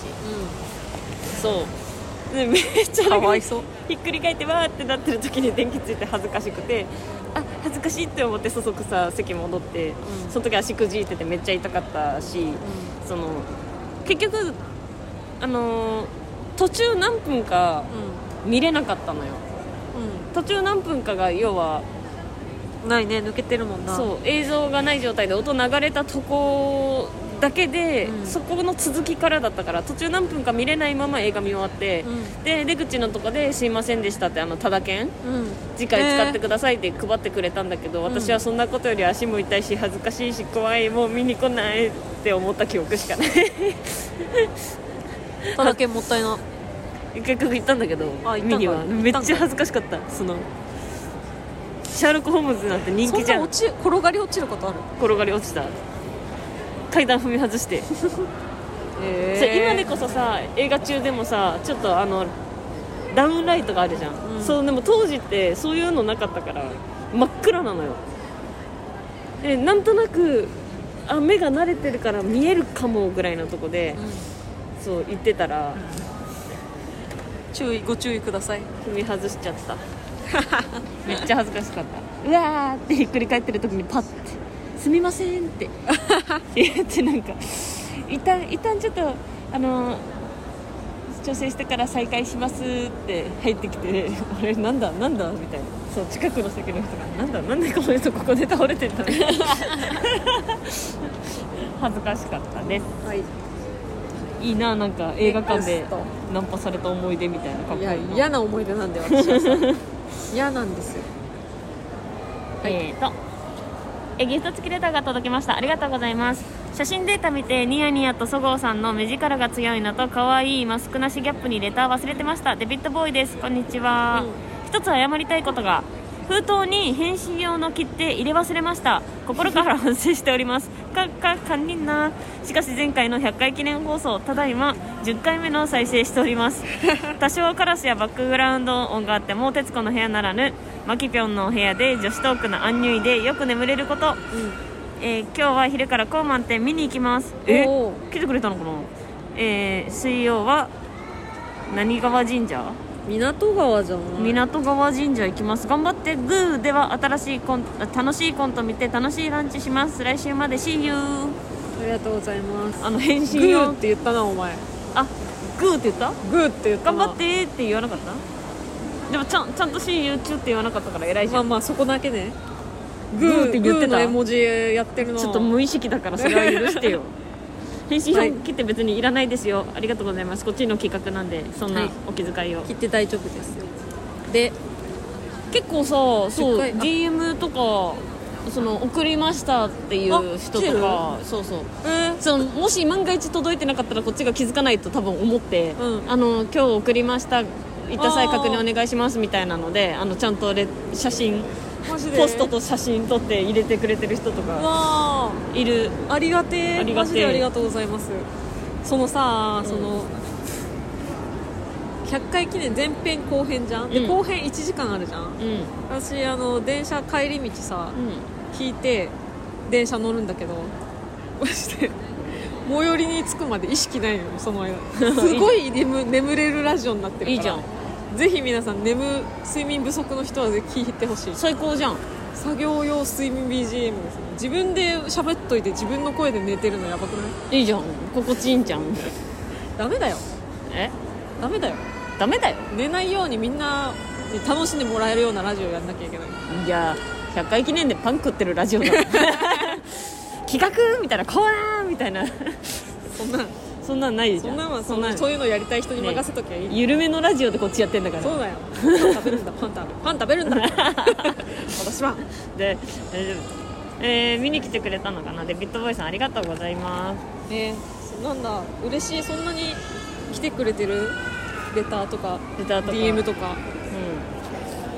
Speaker 2: そう。でめっちゃ
Speaker 1: かわいそう。
Speaker 2: ひっくり返ってわーってなってる時に電気ついて恥ずかしくてあ恥ずかしいって思ってそそくさ席戻って、
Speaker 1: うん。
Speaker 2: その時足くじいててめっちゃ痛かったし、その結局あのー途中何分か
Speaker 1: う
Speaker 2: 見れなかったのよ。
Speaker 1: ん。
Speaker 2: 途中何分かが要は
Speaker 1: うんないね抜けてるもんな。
Speaker 2: そう映像がない状態で音流れたとこだけで、
Speaker 1: うん。
Speaker 2: そこの続きからだったから途中何分か見れないまま映画見終わって、
Speaker 1: うん。
Speaker 2: で出口のとこで「すいませんでした」ってあのただ券
Speaker 1: うん。
Speaker 2: 次回使ってくださいって配ってくれたんだけど、私はそんなことより足も痛いし恥ずかしいし怖いもう見に来ないって思った記憶しかない。
Speaker 1: ただけもったいな。
Speaker 2: 結局行ったんだけど見には。めっちゃ恥ずかしかった。そのシャーロック・ホームズなんて人
Speaker 1: そん
Speaker 2: 気じゃ
Speaker 1: なん落ち転がり落ちることある？
Speaker 2: 転がり落ちた階段踏み外して。
Speaker 1: え
Speaker 2: そう今でこそさ映画中でもさちょっとあのダウンライトがあるじゃん、
Speaker 1: うん。
Speaker 2: そうでも当時ってそういうのなかったから真っ暗なのよ。でなんとなくあ目が慣れてるから見えるかもぐらいのとこで、そう言ってたら
Speaker 1: 注意ご注意ください。
Speaker 2: 踏み外しちゃった。めっちゃ恥ずかしかった。うわーってひっくり返ってる時にパッて「すみません」って。言ってなんか一旦一旦ちょっとあの調整してから再開しますって入ってきてあれなんだなんだみたいな。そう近くの席の人がなんだなんでこの人ここで倒れてんだみたいな恥ずかしかったです。
Speaker 1: はい。
Speaker 2: いいななんか映画館でナンパされた思い出みたいなかっこいい
Speaker 1: 嫌な思い出なんで私はさ。嫌なんですよ。
Speaker 2: えーとえギフト付きレターが届きました。ありがとうございます。写真データ見てニヤニヤとそごうさんの目力が強いのと可愛いマスクなしギャップにレター忘れてました。デビッドボーイです。こんにちは、一つ謝りたいことが封筒に返信用の切手入れ忘れました。心から反省しております。かか堪忍な。しかし前回の100回記念放送ただいま10回目の再生しております。多少カラスやバックグラウンド音があっても徹子の部屋ならぬマキピョンの部屋で女子トークのアンニュイでよく眠れること、えー今日は昼からコーマン店見に行きます。え
Speaker 1: お
Speaker 2: 来てくれたのかな？えー水曜は何川神社？
Speaker 1: 港川じゃない？
Speaker 2: 港川神社行きます。頑張ってグーでは新しいコンあ楽しいコント見て楽しいランチします。来週まで See you
Speaker 1: ありがとうございます。
Speaker 2: あの返
Speaker 1: グ
Speaker 2: 信用
Speaker 1: ーって言ったなお前。
Speaker 2: あグーって言った？
Speaker 1: グーって言ったな。
Speaker 2: 頑張ってって言わなかった？でもちゃんちゃんと See you 中って言わなかったから偉いじゃん、
Speaker 1: まあまあそこだけね。
Speaker 2: グーって言ってた？
Speaker 1: 絵文字やってるな
Speaker 2: ちょっと無意識だからそれは許してよ返信
Speaker 1: はい
Speaker 2: 用切って別にいらないですよ。ありがとうございます。こっちの企画なんでそん
Speaker 1: は
Speaker 2: ない。お気遣いを、
Speaker 1: 切って大丈夫ですよ。で
Speaker 2: 結構さそう
Speaker 1: 10回あ
Speaker 2: DM とかその送りましたっていう人とかそうそう。
Speaker 1: え
Speaker 2: そのもし万が一届いてなかったらこっちが気づかないと多分思って、
Speaker 1: うん。
Speaker 2: あの今日送りました行った際確認お願いしますみたいなのであのちゃんとレ写真ポストと写真撮って入れてくれてる人とかいる。
Speaker 1: ありがてえ。
Speaker 2: ありがてえ。
Speaker 1: マジでありがとうございます。そのさ、
Speaker 2: うん。
Speaker 1: その100回記念前編後編じゃん、で
Speaker 2: うん。
Speaker 1: 後編1時間あるじゃん？
Speaker 2: うん。
Speaker 1: 私あの電車帰り道さ
Speaker 2: うん。
Speaker 1: 聞いて電車乗るんだけどマジで最寄りに着くまで意識ないのよその間。すごい眠眠れるラジオになってるから。
Speaker 2: いいじゃん
Speaker 1: ぜひ皆さん眠睡眠不足の人はぜいてほしい。
Speaker 2: 最高じゃん。
Speaker 1: 作業用睡眠 BGM ですね。自分で喋っといて自分の声で寝てるのやばくない？
Speaker 2: いいじゃん。心地いいんじゃん。
Speaker 1: ダメだよ。
Speaker 2: え？
Speaker 1: ダメだよ。
Speaker 2: ダメだよ。
Speaker 1: 寝ないようにみんなに楽しんでもらえるようなラジオやんなきゃいけない。
Speaker 2: いや100回記念でパン食ってるラジオだ。企画？みたいな。コーナーみたいな。
Speaker 1: そんな
Speaker 2: そんなんないじゃん。
Speaker 1: そんなんはそ
Speaker 2: んなん
Speaker 1: そういうのやりたい人に任せときゃいい、
Speaker 2: 緩めのラジオでこっちやってんだから。
Speaker 1: そうだよ。パン食べるんだパン食べ パン食べるんだ。私は。
Speaker 2: で大丈夫えー見に来てくれたのかな。デビッドボーイさんありがとうございます。
Speaker 1: えー、なんだ嬉しい。そんなに来てくれてるレターとか
Speaker 2: レターとか。
Speaker 1: DM とか。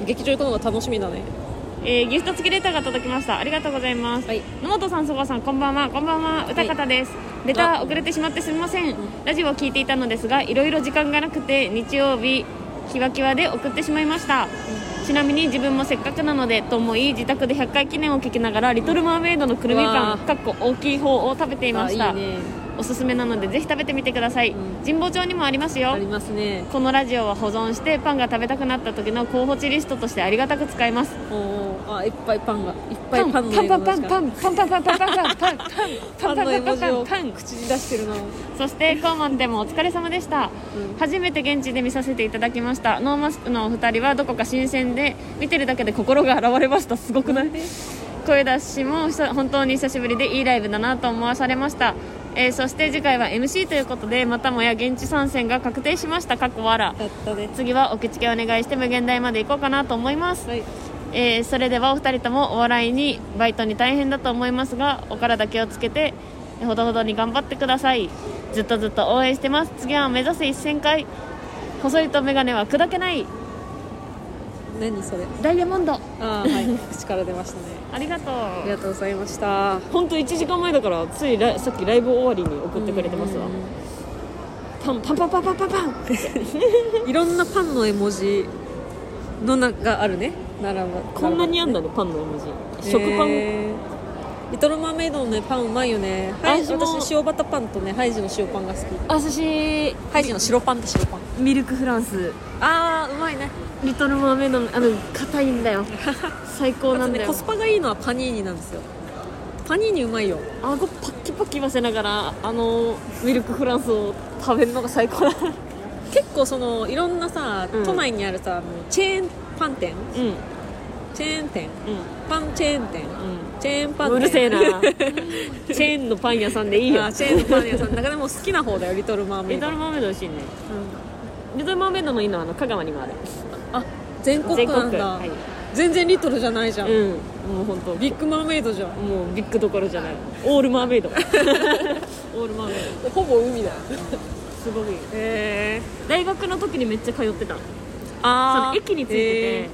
Speaker 2: う
Speaker 1: 劇場行くのが楽しみだね。
Speaker 2: んえーギフト付きレターが届きました。ありがとうございます、
Speaker 1: はい。
Speaker 2: 野本さん、そばさん、こんばんは、こんばんは、歌方です。レター遅れてしまってすみません。ラジオを聞いていたのですが、いろいろ時間がなくて、日曜日、キワキワで送ってしまいました。ちなみに自分もせっかくなのでと思い自宅で100回記念を聞きながら「リトル・マーメイド」のくるみパンかっこ大きい方を食べていましたおすすめなのでぜひ食べてみてください、
Speaker 1: ん。
Speaker 2: 神保町にもありますよ。
Speaker 1: ありますね。
Speaker 2: このラジオは保存してパンが食べたくなった時の候補地リストとしてありがたく使います。
Speaker 1: おーあいっぱいパンが。いっぱいパンの
Speaker 2: パンパンパン
Speaker 1: ン
Speaker 2: パンパンパンパンパンパンパンパンパン
Speaker 1: パンの絵文字を
Speaker 2: パン
Speaker 1: 口に出してるな
Speaker 2: そしてコーマンでもお疲れ様でした、初めて現地で見させていただきましたノーマスクのお二人はどこか新鮮で見てるだけで心が洗われましたすごくない声出しも久本当に久しぶりでいいライブだなと思わされました、えーそして次回は MC ということでまたもや現地参戦が確定しました。かっこわら次はお口付けお願いして無限大まで行こうかなと思います。
Speaker 1: はい。
Speaker 2: えーそれではお二人ともお笑いにバイトに大変だと思いますがお体気をつけてえーほどほどに頑張ってください。ずっとずっと応援してます。次は目指せ1000回。細いと眼鏡は砕けない
Speaker 1: 何それ？
Speaker 2: ダイヤモンド。
Speaker 1: あーはい。口から出ましたね。
Speaker 2: ありがと
Speaker 1: あり
Speaker 2: う
Speaker 1: がとうございました。
Speaker 2: 本当1時間前だからついラさっきライブ終わりに送ってくれてますわ。パンパンパンパンパンパンパン。
Speaker 1: いろんなパンの絵文字のながあるね。ならば
Speaker 2: こんなにあんだねパンの絵文字。食パン
Speaker 1: へーリトルマーメイドのねパンうまいよね。はい
Speaker 2: 私も。
Speaker 1: 私塩バタパンとねハイジの塩パンが好き。
Speaker 2: あ私
Speaker 1: ハイジの白パンだ白パン。
Speaker 2: ミルクフランス。
Speaker 1: あーうまいね。
Speaker 2: リトルマーメイドのあの硬いんだよ。最高
Speaker 1: あと
Speaker 2: なんだよ。
Speaker 1: ねコスパがいいのはパニーニなんですよ。パニーニうまいよ。
Speaker 2: 顎パッキパキ言わせながらあのミルクフランスを食べるのが最高だ。
Speaker 1: 結構そのいろんなさ、
Speaker 2: うん。
Speaker 1: 都内にあるさチェーンパン店
Speaker 2: うんうん
Speaker 1: チェーン店。パンチェーン店。チェーンパン店。
Speaker 2: うるせえな。チェーンのパン屋さんでいいよ。
Speaker 1: チェーンのパン屋さん。だからもう好きな方だよリトルマーメイド。
Speaker 2: リトルマーメイド美味しいね。リトルマーメイドのいいのはあの香川にもある。
Speaker 1: あ全国なんだ、
Speaker 2: はい。
Speaker 1: 全然リトルじゃないじゃん、
Speaker 2: うん。もう本当。
Speaker 1: ビッグマーメイドじゃん。
Speaker 2: もうビッグどころじゃない。オールマーメイド。オールマーメイド。
Speaker 1: ほぼ海だよ。
Speaker 2: すごい。
Speaker 1: へえ
Speaker 2: 大学の時にめっちゃ通ってたの。
Speaker 1: あ
Speaker 2: その駅に着いてて。
Speaker 1: え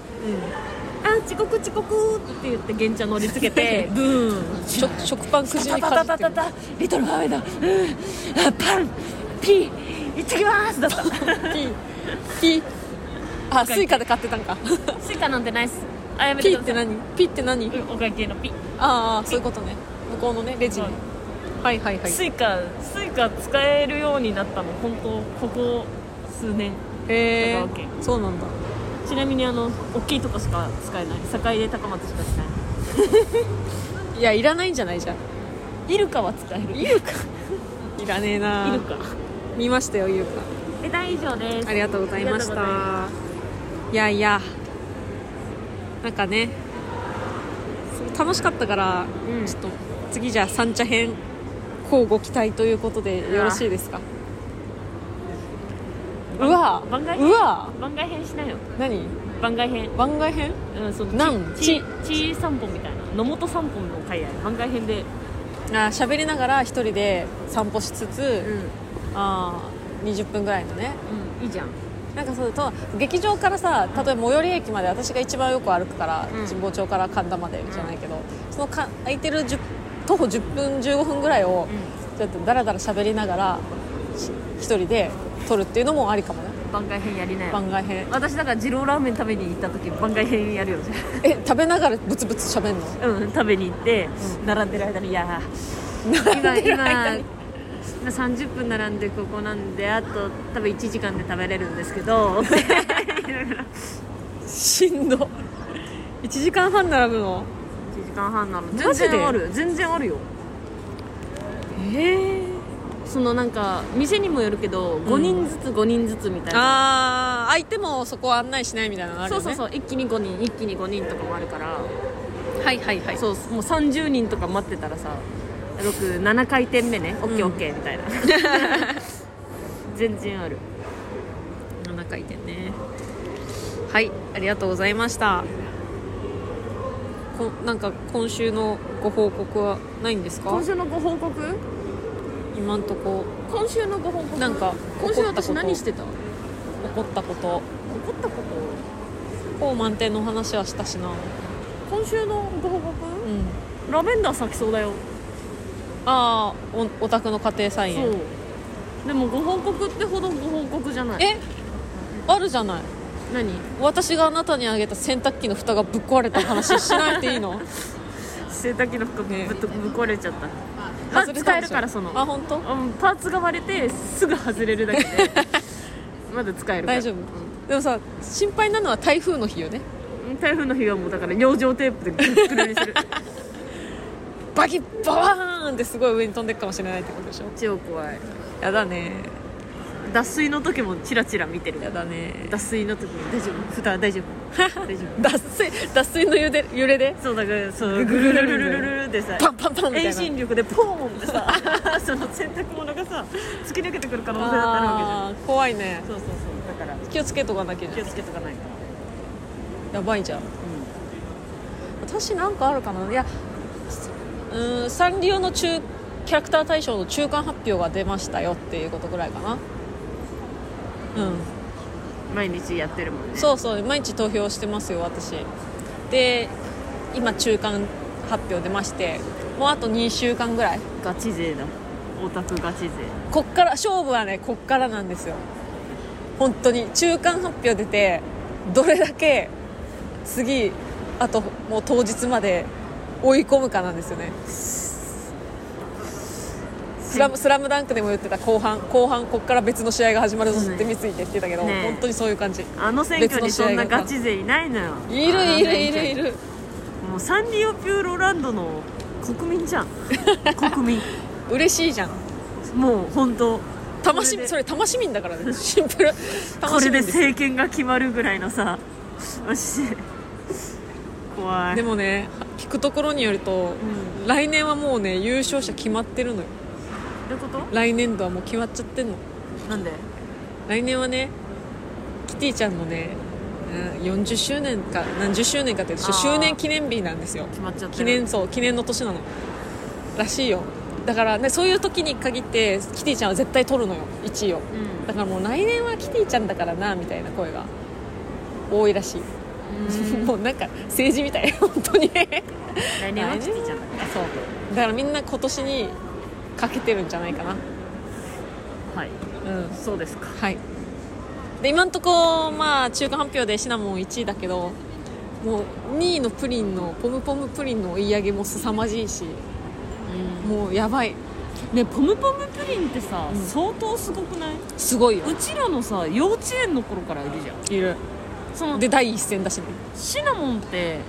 Speaker 2: あ遅刻遅刻って言って原チャ乗りつけて ブーン。
Speaker 1: ー食食パンくじに
Speaker 2: タ
Speaker 1: かじって
Speaker 2: リトルマーメイドうんあパン。ピー。行ってきます。だった。
Speaker 1: ピー。ピー。あスイカで買ってたんか。
Speaker 2: スイカなんてないっす。あやめて
Speaker 1: ピーって何？ピーって何？
Speaker 2: うんお会計のピ
Speaker 1: ああそういうことね。向こうのねレジに。はいはいはい。
Speaker 2: スイカスイカ使えるようになったの本当ここ数年。
Speaker 1: へえそうなんだ
Speaker 2: ちなみにあの大きいとこしか使えない。堺で高松しか使え
Speaker 1: い。やいらないんじゃないじゃん。
Speaker 2: ないイルカは使える。
Speaker 1: イルカいらねえな。
Speaker 2: イルカ
Speaker 1: 見ましたよイルカ
Speaker 2: レター以上です。
Speaker 1: ありがとうございました。いやいや。なんかね楽しかったから、
Speaker 2: うん。
Speaker 1: ちょっと次じゃあ三茶編乞うご期待ということでよろしいですか？うわ。
Speaker 2: 番外
Speaker 1: うわ。
Speaker 2: 番外編しなよ
Speaker 1: 何？
Speaker 2: 番外編。
Speaker 1: 番外編？
Speaker 2: うんその
Speaker 1: なん？
Speaker 2: ちち。ち散歩みたいな。野本散歩の回や。番外編で。
Speaker 1: あ喋りながら一人で散歩しつつ、
Speaker 2: うん。
Speaker 1: あー20分ぐらいのね。
Speaker 2: うんいいじゃん。
Speaker 1: なんかそうと劇場からさ例えば最寄り駅まで私が一番よく歩くから、
Speaker 2: うん。
Speaker 1: 神保町から神田までじゃないけど、そのか空いてる10徒歩10分15分ぐらいを、ちょっとだらだら喋りながらし一人で撮るっていうのもありかもね。
Speaker 2: 番外編やりなよ。
Speaker 1: 番外編。
Speaker 2: 私だから二郎ラーメン食べに行った時番外編やるよ。じゃ
Speaker 1: え食べながらブツブツ喋んの？
Speaker 2: あうん食べに行って、並んでる間にいやー今今
Speaker 1: に。
Speaker 2: 今30分並んでここなんであと多分1時間で食べれるんですけど
Speaker 1: しんど。1時間半並ぶの
Speaker 2: ？1時間半なの
Speaker 1: マジで？
Speaker 2: 全然ある。全然あるよ。
Speaker 1: ええ
Speaker 2: そのなんか店にもよるけど5人ずつ5人ずつみたいな、
Speaker 1: ああ相手もそこ案内しないみたいなのあるよね。
Speaker 2: そうそうそう一気に5人一気に5人とかもあるから。
Speaker 1: はいはいはい。
Speaker 2: そうもう30人とか待ってたらさ67回転目ね。
Speaker 1: うん。
Speaker 2: OKOK みたいな。全然ある。
Speaker 1: 7回転ね。はいありがとうございました。こなんか今週のご報告はないんですか？
Speaker 2: 今週のご報告？
Speaker 1: 今んとこ。
Speaker 2: 今週のご報告。
Speaker 1: なんか
Speaker 2: 今週私何してた？
Speaker 1: 起こったこと。
Speaker 2: 怒ったこと？
Speaker 1: こう満点の話はしたしな。
Speaker 2: 今週のご報告？
Speaker 1: うん。
Speaker 2: ラベンダー咲きそうだよ。
Speaker 1: ああおお宅の家庭菜園。
Speaker 2: でもご報告ってほどご報告じゃない。
Speaker 1: え？あるじゃない。
Speaker 2: 何？
Speaker 1: 私があなたにあげた洗濯機の蓋がぶっ壊れた話しなくていいの？
Speaker 2: 洗濯機の服
Speaker 1: ね
Speaker 2: ぶっとぶっ壊れちゃった、まあ使えるからその。
Speaker 1: あ本当？
Speaker 2: うんパーツが割れてすぐ外れるだけで。まだ使えるから。
Speaker 1: 大丈夫。でもさ心配なのは台風の日よね。
Speaker 2: うん台風の日はもうだから養生テープでグッグルにする。
Speaker 1: バキッバワーンってすごい上に飛んでくかもしれないってことでしょ。
Speaker 2: 超怖い。
Speaker 1: やだね
Speaker 2: 脱水の時もチラチラ見てる。
Speaker 1: やだね。
Speaker 2: 脱水の時も大丈夫。蓋大丈夫。大丈夫。
Speaker 1: 脱水脱水の揺れ揺れで？
Speaker 2: そうだからそう。グルルルルルルルでさ
Speaker 1: パンパンパンみたいな
Speaker 2: 遠心力でポーンってさその洗濯物がさ突き抜けてくる可能性だってあるわ
Speaker 1: あー怖いね
Speaker 2: けじゃんそうそうそうだから
Speaker 1: 気をつけとかなきゃ
Speaker 2: 気をつけとかないから
Speaker 1: やばいじゃん私なんかあるかないやうーんサンリオの中キャラクター大賞の中間発表が出ましたよっていうことぐらいかなうん
Speaker 2: 毎日やってるもんね。
Speaker 1: そうそう毎日投票してますよ私。で今中間発表出ましてもうあと2週間ぐらい。
Speaker 2: ガチ勢だ。オタクガチ勢。
Speaker 1: こっから勝負はねこっからなんですよ。本当に中間発表出てどれだけ次あともう当日まで追い込むかなんですよねスラムスラムダンクでも言ってた後半後半こっから別の試合が始まるぞって三井って言ってたけど、
Speaker 2: ね
Speaker 1: 本当にそういう感じ。
Speaker 2: あの選挙にそんなガチ勢いないのよ。
Speaker 1: いるいるいるいる。
Speaker 2: もうサンリオピューロランドの国民じゃん。国民。
Speaker 1: 嬉しいじゃん。
Speaker 2: もう本当。これで。
Speaker 1: 魂それ魂民だからね。シンプル。
Speaker 2: これで政権が決まるぐらいのさ。マジで。怖い。
Speaker 1: でもね聞くところによると、来年はもうね優勝者決まってるのよ
Speaker 2: どういうこと？
Speaker 1: 来年度はもう決まっちゃってんの。
Speaker 2: なんで？
Speaker 1: 来年はねキティちゃんのねうん40周年か何十周年かっていうと周年記念日なんですよ。
Speaker 2: 決まっちゃってる。
Speaker 1: 記念そう記念の年なの。らしいよ。だからねそういう時に限ってキティちゃんは絶対取るのよ。1位を。
Speaker 2: うん。
Speaker 1: だからもう来年はキティちゃんだからなみたいな声が。多いらしい。もうなんか政治みたい。本当に。
Speaker 2: 来年はキティちゃんだから。
Speaker 1: そう。だからみんな今年にかけてるんじゃないかな。
Speaker 2: はい。
Speaker 1: うん。
Speaker 2: そうですか。
Speaker 1: はい。で今んとこまあ中間発表でシナモン1位だけどもう2位のプリンのポムポムプリンの追い上げも凄まじいしもうやばい。
Speaker 2: ねポムポムプリンってさ、
Speaker 1: うん。
Speaker 2: 相当すごくない？
Speaker 1: すごいよ。
Speaker 2: うちらのさ幼稚園の頃からいるじゃん。
Speaker 1: いる。
Speaker 2: その
Speaker 1: で第一戦だしね、
Speaker 2: シナモンって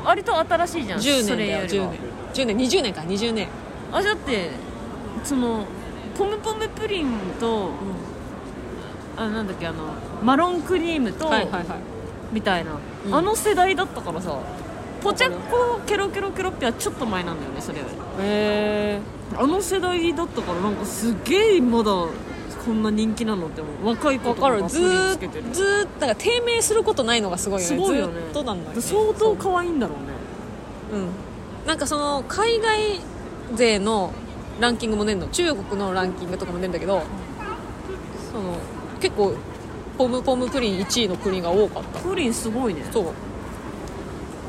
Speaker 1: うん、
Speaker 2: 割と新しいじゃん。
Speaker 1: 10
Speaker 2: そ
Speaker 1: 年だよ
Speaker 2: れよりは。
Speaker 1: 10年。10年20年か20年。
Speaker 2: あだってそのポムポムプリンと
Speaker 1: う
Speaker 2: あなんだっけあのマロンクリームと、
Speaker 1: んはいはいはい。
Speaker 2: みたいな、
Speaker 1: うん。
Speaker 2: あの世代だったからさポチャッコケロケロケロッピはちょっと前なんだよねそれ。より
Speaker 1: へえ
Speaker 2: あの世代だったからなんかすげえまだこんな人気なのって思う。若い子と
Speaker 1: 分かる。
Speaker 2: かがプリン
Speaker 1: ずー
Speaker 2: つけてる。
Speaker 1: っとずーっとだから低迷することないのがすごいよね。
Speaker 2: すごいよね。
Speaker 1: ずーっとなんだよね。
Speaker 2: 相当可愛いんだろうね。
Speaker 1: うん、なんかその海外勢のランキングも出るの。中国のランキングとかも出るんだけど、その結構ポムポムプリン1位の国が多かった。
Speaker 2: プリンすごいね。
Speaker 1: そう。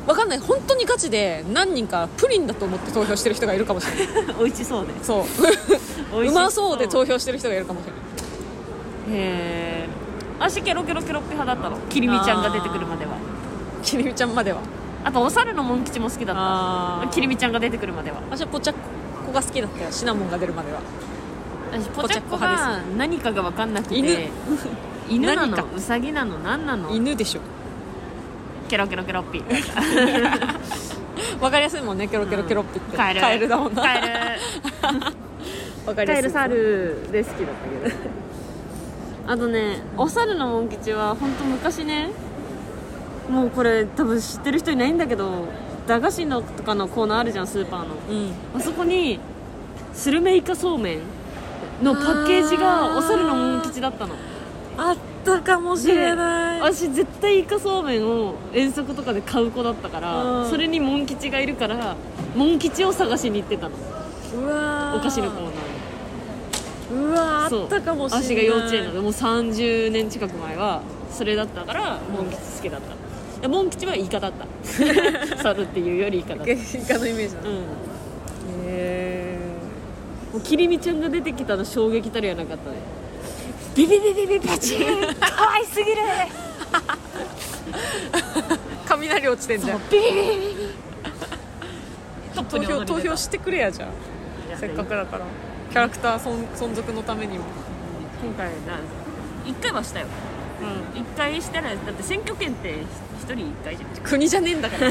Speaker 1: 分かんない。本当にガチで何人かプリンだと思って投票してる人がいるかもしれない。
Speaker 2: 美味しそうね。
Speaker 1: そう。
Speaker 2: 美味し
Speaker 1: う。まそうで投票してる人がいるかもしれない。
Speaker 2: へえ足ケロケロケロッピ派だったの？きりみちゃんが出てくるまでは。
Speaker 1: きりみちゃんまでは。
Speaker 2: あとお猿のモン吉も好きだった。
Speaker 1: あ
Speaker 2: きりみちゃんが出てくるまでは。
Speaker 1: 私はポチャッコが好きだったよシナモンが出るまでは。
Speaker 2: 私ポチャッコ
Speaker 1: 派
Speaker 2: が何かが分かんなくて
Speaker 1: 犬。
Speaker 2: 犬な
Speaker 1: 何か？
Speaker 2: のウサギなの？何なの？
Speaker 1: 犬でしょ。
Speaker 2: ケロケロケロッピ。
Speaker 1: わかりやすいもんねケロケロケロッピって、
Speaker 2: カエル
Speaker 1: カエルだもんな。
Speaker 2: カエル
Speaker 1: わかりやすい。
Speaker 2: カエル猿で好きだったけど。あとねお猿のモン吉は本当昔ね。もうこれ多分知ってる人いないんだけど駄菓子のとかのコーナーあるじゃんスーパーの。
Speaker 1: うん。
Speaker 2: あそこにスルメイカそうめんのパッケージがお猿のモン吉だったの。
Speaker 1: あったかもしれない。
Speaker 2: 私絶対イカそうめんを遠足とかで買う子だったから、
Speaker 1: うん。
Speaker 2: それにモン吉がいるからモン吉を探しに行ってたの。
Speaker 1: うわー。
Speaker 2: お菓子のコーナーに。
Speaker 1: うわあったかもしれない。
Speaker 2: 私が幼稚園なのでもう30年近く前はそれだったからモン吉好きだったでモン吉はイカだった。猿っていうよりイカだった。
Speaker 1: イカのイメージなの。
Speaker 2: うん。
Speaker 1: へ
Speaker 2: もうきりみちゃんが出てきたの衝撃たるやなかったね。ビビビビビビチン可愛すぎる
Speaker 1: ー雷落ちてんじゃん
Speaker 2: ビビビビビ
Speaker 1: 投票投票してくれやじゃんせっかくだからキャラクター存存続のためにも
Speaker 2: 今回な1回はしたよ
Speaker 1: うん。
Speaker 2: 1回したらだって選挙権って1人1回じゃん。
Speaker 1: 国じゃねえんだから。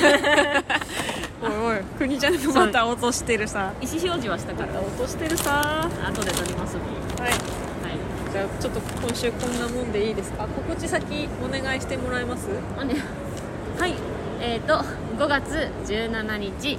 Speaker 1: おいおい。国じゃねえ。のまた落としてるさ。
Speaker 2: 意思表示はしたから。
Speaker 1: 落としてるさ。
Speaker 2: 後で撮りますもん
Speaker 1: はい。
Speaker 2: はい。
Speaker 1: じゃあちょっと今週こんなもんでいいですか？告知先お願いしてもらえます？
Speaker 2: はい。えっ、ー、と5月17日。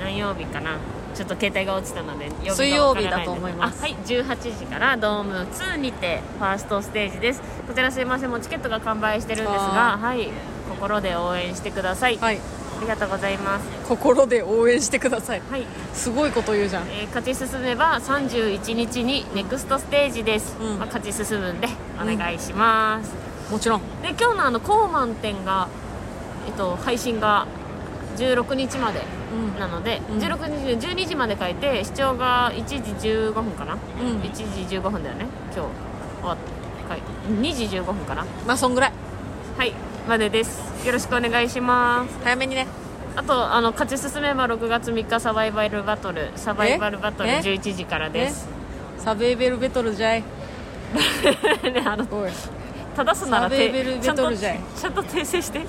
Speaker 2: 何曜日かなちょっと携帯が落ちたので
Speaker 1: 水曜日だと思います。
Speaker 2: あはい18時からドーム2にてファーストステージです。こちらすいませんもうチケットが完売してるんですが
Speaker 1: あ
Speaker 2: はい心で応援してください、
Speaker 1: はい。
Speaker 2: ありがとうございます。
Speaker 1: 心で応援してください。
Speaker 2: はい。
Speaker 1: すごいこと言うじゃん。
Speaker 2: えー勝ち進めば31日にネクストステージです、
Speaker 1: うん。
Speaker 2: まあ、勝ち進むんでお願いします、
Speaker 1: もちろん。
Speaker 2: で今日のあのコーマン展が、えっと、配信が16日まで
Speaker 1: うん。
Speaker 2: なので、
Speaker 1: うん。
Speaker 2: 16日で12時まで書いて視聴が1時15分かな、
Speaker 1: うん。
Speaker 2: 1時15分だよね今日。終わって書いて。2時15分かな？
Speaker 1: まあそんぐらい。
Speaker 2: はいまでです。よろしくお願いします。
Speaker 1: 早めにね。
Speaker 2: あとあの勝ち進めば6月3日サバイバルバトル。サバイバルバトル
Speaker 1: え
Speaker 2: ？11時からです。
Speaker 1: サベーベルベトルじゃい。
Speaker 2: ねあの正すなら
Speaker 1: サベイベルベトルじゃい。
Speaker 2: ちゃんとちゃんと訂正して。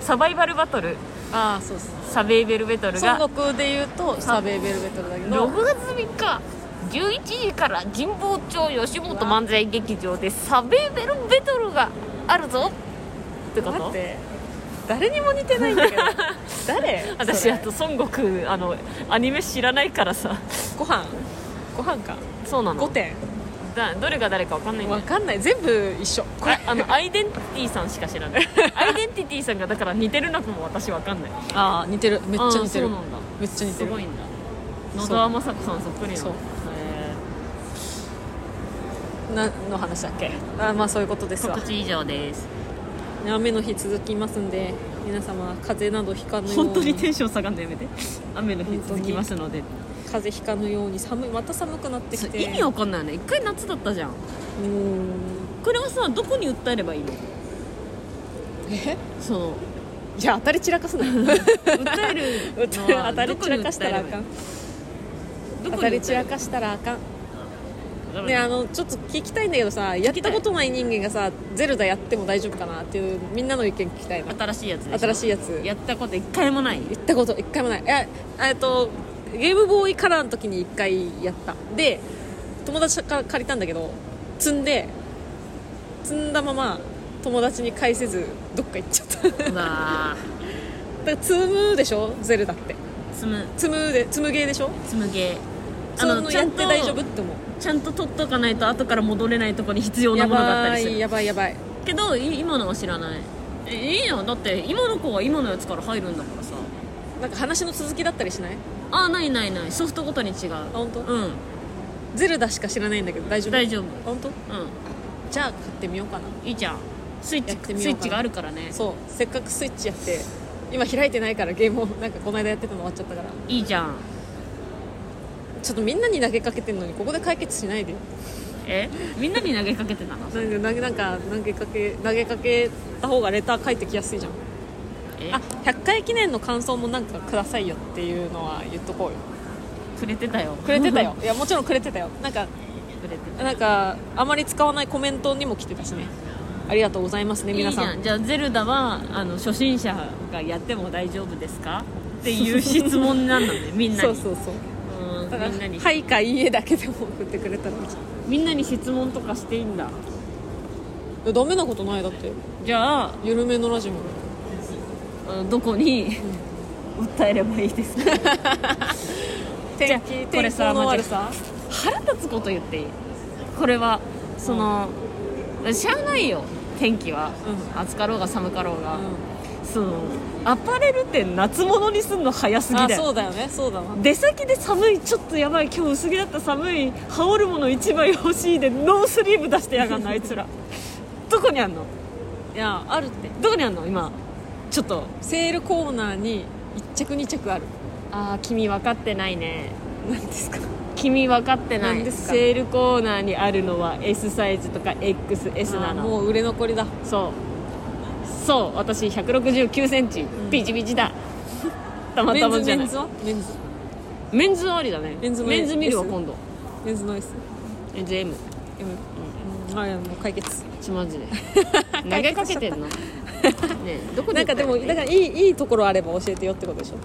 Speaker 2: サバイバルバトル
Speaker 1: ああそうです
Speaker 2: サベイベルベトルが。
Speaker 1: 孫悟空で言うとサベーベルベトルだけど。
Speaker 2: 6月3日11時から神保町吉本漫才劇場でサベイベルベトルがあるぞ。ってこと？
Speaker 1: 待って。誰にも似てないんだけど。誰？そ
Speaker 2: 私
Speaker 1: れ。
Speaker 2: あと孫悟空あのアニメ知らないからさ。
Speaker 1: ご飯？ご飯か。
Speaker 2: そうなの。
Speaker 1: 5点
Speaker 2: だどれが誰か分かんないんだよ。
Speaker 1: わかんない。全部一緒。これ。
Speaker 2: ああのアイデンティティさんしか知らない。アイデンティティさんがだから似てるのかも私分かんない。
Speaker 1: ああ似てる。めっちゃ似てる。
Speaker 2: そうなんだ。
Speaker 1: めっちゃ似てる。
Speaker 2: すごいんだ。野
Speaker 1: そう。
Speaker 2: 田雅子さんそっくりな
Speaker 1: そう。
Speaker 2: へ
Speaker 1: なの話だっけ？あまあそういうことですわ。
Speaker 2: ー告知以上です。
Speaker 1: 雨の日続きますんで皆様風邪などひかぬように。
Speaker 2: 本当にテンション下がんのやめて。雨の日続きますので
Speaker 1: 風邪ひかぬように寒いまた寒くなってきて。
Speaker 2: 意味わかんないよね。一回夏だったじゃん。これはさどこに訴えればいいの？
Speaker 1: え？
Speaker 2: その
Speaker 1: じゃあ当たり散らかすなよ。
Speaker 2: 訴える
Speaker 1: 当たり散らかしたらあかん。当たり散らかしたらあかん。ねあのちょっと聞きたいんだけどさやったことない人間がさゼルダやっても大丈夫かなっていうみんなの意見聞きたいな。
Speaker 2: 新しいやつ
Speaker 1: 新しいやつ。
Speaker 2: やったこと一回もない？
Speaker 1: 行ったこと一回もない。えっとゲームボーイカラーの時に一回やった。で友達から借りたんだけど積んで積んだまま友達に返せずどっか行っちゃった。だか
Speaker 2: うわ
Speaker 1: ら積むでしょ？ゼルダって。
Speaker 2: ー積む。
Speaker 1: 積むで積むゲーでしょ？
Speaker 2: 積むゲー。
Speaker 1: そのやって大丈夫って思う。
Speaker 2: ちゃんと取っとかないと後から戻れないとこに必要な
Speaker 1: や
Speaker 2: ものがあったりする。
Speaker 1: やばいやばい
Speaker 2: けどい今のは知らない。えいいよだって今の子は今のやつから入るんだから。さ
Speaker 1: なんか話の続きだったりしない？
Speaker 2: あないないない。ソフトごとに違う。
Speaker 1: あ本当、
Speaker 2: うん。
Speaker 1: ゼルダしか知らないんだけど大丈夫？
Speaker 2: 大丈夫。
Speaker 1: 本当？
Speaker 2: う
Speaker 1: じゃあ買ってみようかな。ん
Speaker 2: いいじゃん。スイッチ
Speaker 1: やってみようかな。
Speaker 2: スイッチがあるからね。
Speaker 1: そう。せっかくスイッチやって今開いてないからゲームを なんかこの間やってたの終わっちゃったから。
Speaker 2: いいじゃん。
Speaker 1: ちょっとみんなに投げかけてんのにここで解決しないで。よ
Speaker 2: え？みんなに投げかけてたの？
Speaker 1: なんか投げなんか投げかけ投げかけた方がレター書いてきやすいじゃん
Speaker 2: え
Speaker 1: あ100回記念の感想もなんかくださいよっていうのは言っとこうよ。
Speaker 2: くれてたよ。
Speaker 1: くれてたよ。いやもちろんくれてたよ。なんか
Speaker 2: くれてた。
Speaker 1: なんかあまり使わないコメントにも来てたしね。ありがとうございますね皆さん。
Speaker 2: じゃあゼルダはあの初心者がやっても大丈夫ですか？っていう質問なんだね みんなに。
Speaker 1: そうそうそう。
Speaker 2: うん
Speaker 1: だから
Speaker 2: みんなに、
Speaker 1: はいかいいえだけでも送ってくれたら
Speaker 2: みんなに質問とかしていいんだ。
Speaker 1: いやダメなことないだって。
Speaker 2: じゃあ
Speaker 1: 緩めのラジオ
Speaker 2: どこに訴えればいいですか？じゃあ
Speaker 1: 天気
Speaker 2: これさ
Speaker 1: 悪さ？
Speaker 2: 腹立つこと言っていい？これはその、しゃあないよ。天気は、暑かろうが寒かろうが、そのアパレルって夏物にすんの早すぎ
Speaker 1: あ
Speaker 2: だよ。
Speaker 1: そうだよね。そうだな
Speaker 2: 出先で寒いちょっとやばい今日薄着だった寒い羽織るもの1枚欲しいでノースリーブ出してやがんのあいつら。どこにあんの？
Speaker 1: いやあるって。
Speaker 2: どこにあんの？今ちょっと
Speaker 1: セールコーナーに1着2着ある。
Speaker 2: ああ君分かってないね。
Speaker 1: 何ですか？
Speaker 2: 君分かってない。
Speaker 1: 何ですか？
Speaker 2: セールコーナーにあるのは S サイズとか XS なの。
Speaker 1: あもう売れ残りだ。
Speaker 2: そう。そう私1 6 9センチ。ピチピチだ。たまたまじゃない。
Speaker 1: メンズはメンズ。
Speaker 2: メンズはありだね。
Speaker 1: メンズの
Speaker 2: メンズ見るわ今度。
Speaker 1: メンズの S
Speaker 2: メンズ M
Speaker 1: M うん。あいやもう解決。
Speaker 2: ちマジで。投げかけてんの？ねえどこで
Speaker 1: なんかでもだからいいいいところあれば教えてよってことでしょ。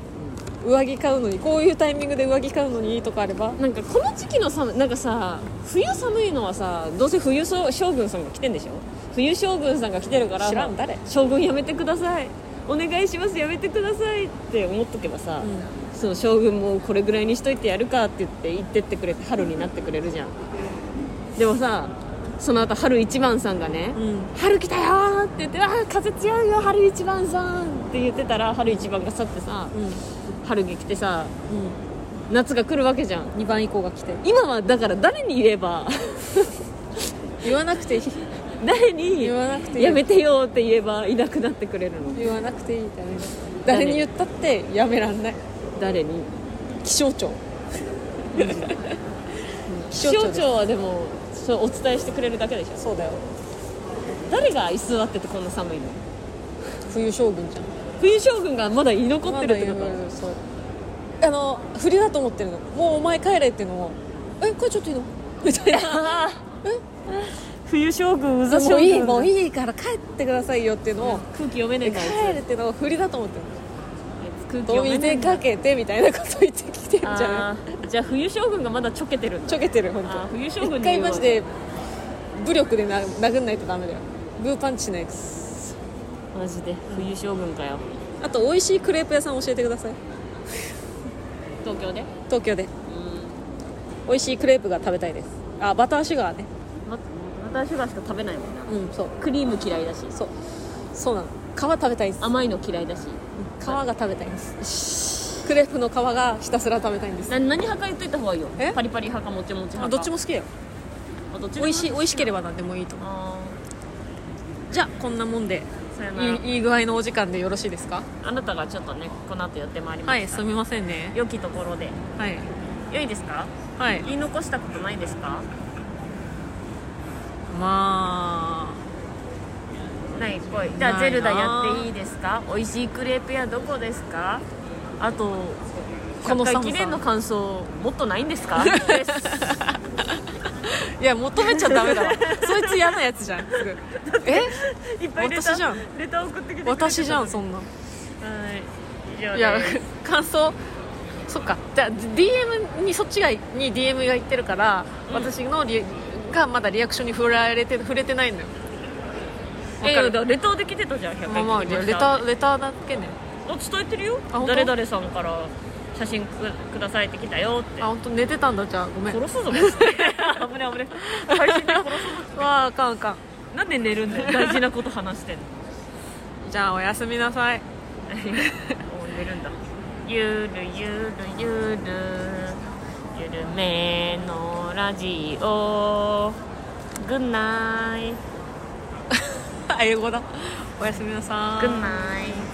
Speaker 1: 上着買うのにこういうタイミングで上着買うのにいいとこあれば。
Speaker 2: なんかこの時期の寒なんかさ冬寒いのはさどうせ冬将将軍さんが来てんでしょ？冬将軍さんが来てるから
Speaker 1: 知らん誰。
Speaker 2: 将軍やめてください。お願いしますやめてくださいって思っとけばさ、そう将軍もこれぐらいにしといてやるかって言って言ってってくれて春になってくれるじゃん。でもさその後春一番さんがね、
Speaker 1: うん
Speaker 2: 春来たよーって言ってあー風強いよ春一番さんって言ってたら春一番が去ってさ、春が来てさ
Speaker 1: うん。
Speaker 2: 夏が来るわけじゃん。
Speaker 1: うん2番以降が来て。
Speaker 2: 今はだから誰に言えば
Speaker 1: 言わなくていい。
Speaker 2: 誰に
Speaker 1: 言わなくていい。
Speaker 2: やめてよって言えばいなくなってくれるの。
Speaker 1: 言わなくていいダメ誰に言ったってやめらんない。
Speaker 2: 誰に？
Speaker 1: 気象庁。
Speaker 2: 気象庁はでもそうお伝えしてくれるだけでしょ？
Speaker 1: そうだよ。
Speaker 2: 誰が居座っててこんな寒いの？
Speaker 1: 冬将軍じゃん。
Speaker 2: 冬将軍がまだ居残ってるってこと、
Speaker 1: まそう。あの振りだと思ってるの。もうお前帰れっていうのをえ帰っちゃっていいの？みたいな。
Speaker 2: 冬将軍うざ将軍。
Speaker 1: もういいもういいから帰ってくださいよっていうのを
Speaker 2: 空気読めねえ
Speaker 1: 帰
Speaker 2: かあい
Speaker 1: れっていうのを振りだと思ってる
Speaker 2: つ空気
Speaker 1: の
Speaker 2: 読めねえんだ。
Speaker 1: お水かけてみたいなこと言ってきてるんじゃない
Speaker 2: あーじゃあ冬将軍がまだちょけてる。んだ
Speaker 1: ちょけてる本
Speaker 2: あ。冬将軍に
Speaker 1: 一回マジで武力でな殴んないとダメだよ。グーパンチしないです。
Speaker 2: マジで冬将軍かよ。
Speaker 1: あと美味しいクレープ屋さん教えてください。
Speaker 2: 東京で？
Speaker 1: 東京で。
Speaker 2: うん。
Speaker 1: 美味しいクレープが食べたいです。あバターシュガーね。
Speaker 2: まバターシュガーしか食べないもんな。
Speaker 1: うんそう。
Speaker 2: クリーム嫌いだし。
Speaker 1: そう。そうなの皮食べたいです。
Speaker 2: 甘いの嫌いだし。
Speaker 1: 皮が食べたいんですクレープの皮がひたすら食べたいんです。
Speaker 2: な何派か言っといた方がいいよ。
Speaker 1: え？
Speaker 2: パリパリ派かもちもち派か。
Speaker 1: あどっちも好きだよ
Speaker 2: あどっちで
Speaker 1: 美味しい美味しければ何でもいいと。思う
Speaker 2: あ
Speaker 1: じゃあこんなもんで
Speaker 2: ーさよなら。
Speaker 1: いいいい具合のお時間でよろしいですか？
Speaker 2: あなたがちょっとねこの後寄ってまいりました
Speaker 1: はいすみませんね。
Speaker 2: 良きところで。
Speaker 1: はい。
Speaker 2: 良いですか？
Speaker 1: はい。
Speaker 2: 言い残したことないですか？
Speaker 1: ま
Speaker 2: ないぽい。じゃあゼルダやっていいですか？美味しいクレープ屋どこですか？あと100
Speaker 1: この寒さ。
Speaker 2: 回記念の感想もっとないんですか？
Speaker 1: いや求めちゃダメだわ。そいつ嫌なやつじゃん。すぐ。え？
Speaker 2: いっぱい
Speaker 1: 私じゃん。
Speaker 2: レター送ってきて
Speaker 1: 私じゃんそんな
Speaker 2: はい
Speaker 1: いや感想？そっか。じゃあ DM にそっちがに DM が言ってるから、
Speaker 2: うん。
Speaker 1: 私のリがまだリアクションに触られて触れてないのよわかる。
Speaker 2: えだレターで来てたじゃん100回
Speaker 1: まあまあレターレターだけね。
Speaker 2: あ伝えてるよ。誰々さんから写真くくださいって来たよって。
Speaker 1: あ本当？寝てたんだじゃあ。ごめん。
Speaker 2: 殺すぞ 危ね危ね配信で殺すぞ。
Speaker 1: わああかんあかん。
Speaker 2: なんで寝るんだよ。大事なこと話してんの。
Speaker 1: じゃあおやすみなさい。
Speaker 2: もう寝るんだ。ゆるゆるゆる。ゆるめのラジオ。グッナイ
Speaker 1: 英語だ。おやすみなさい。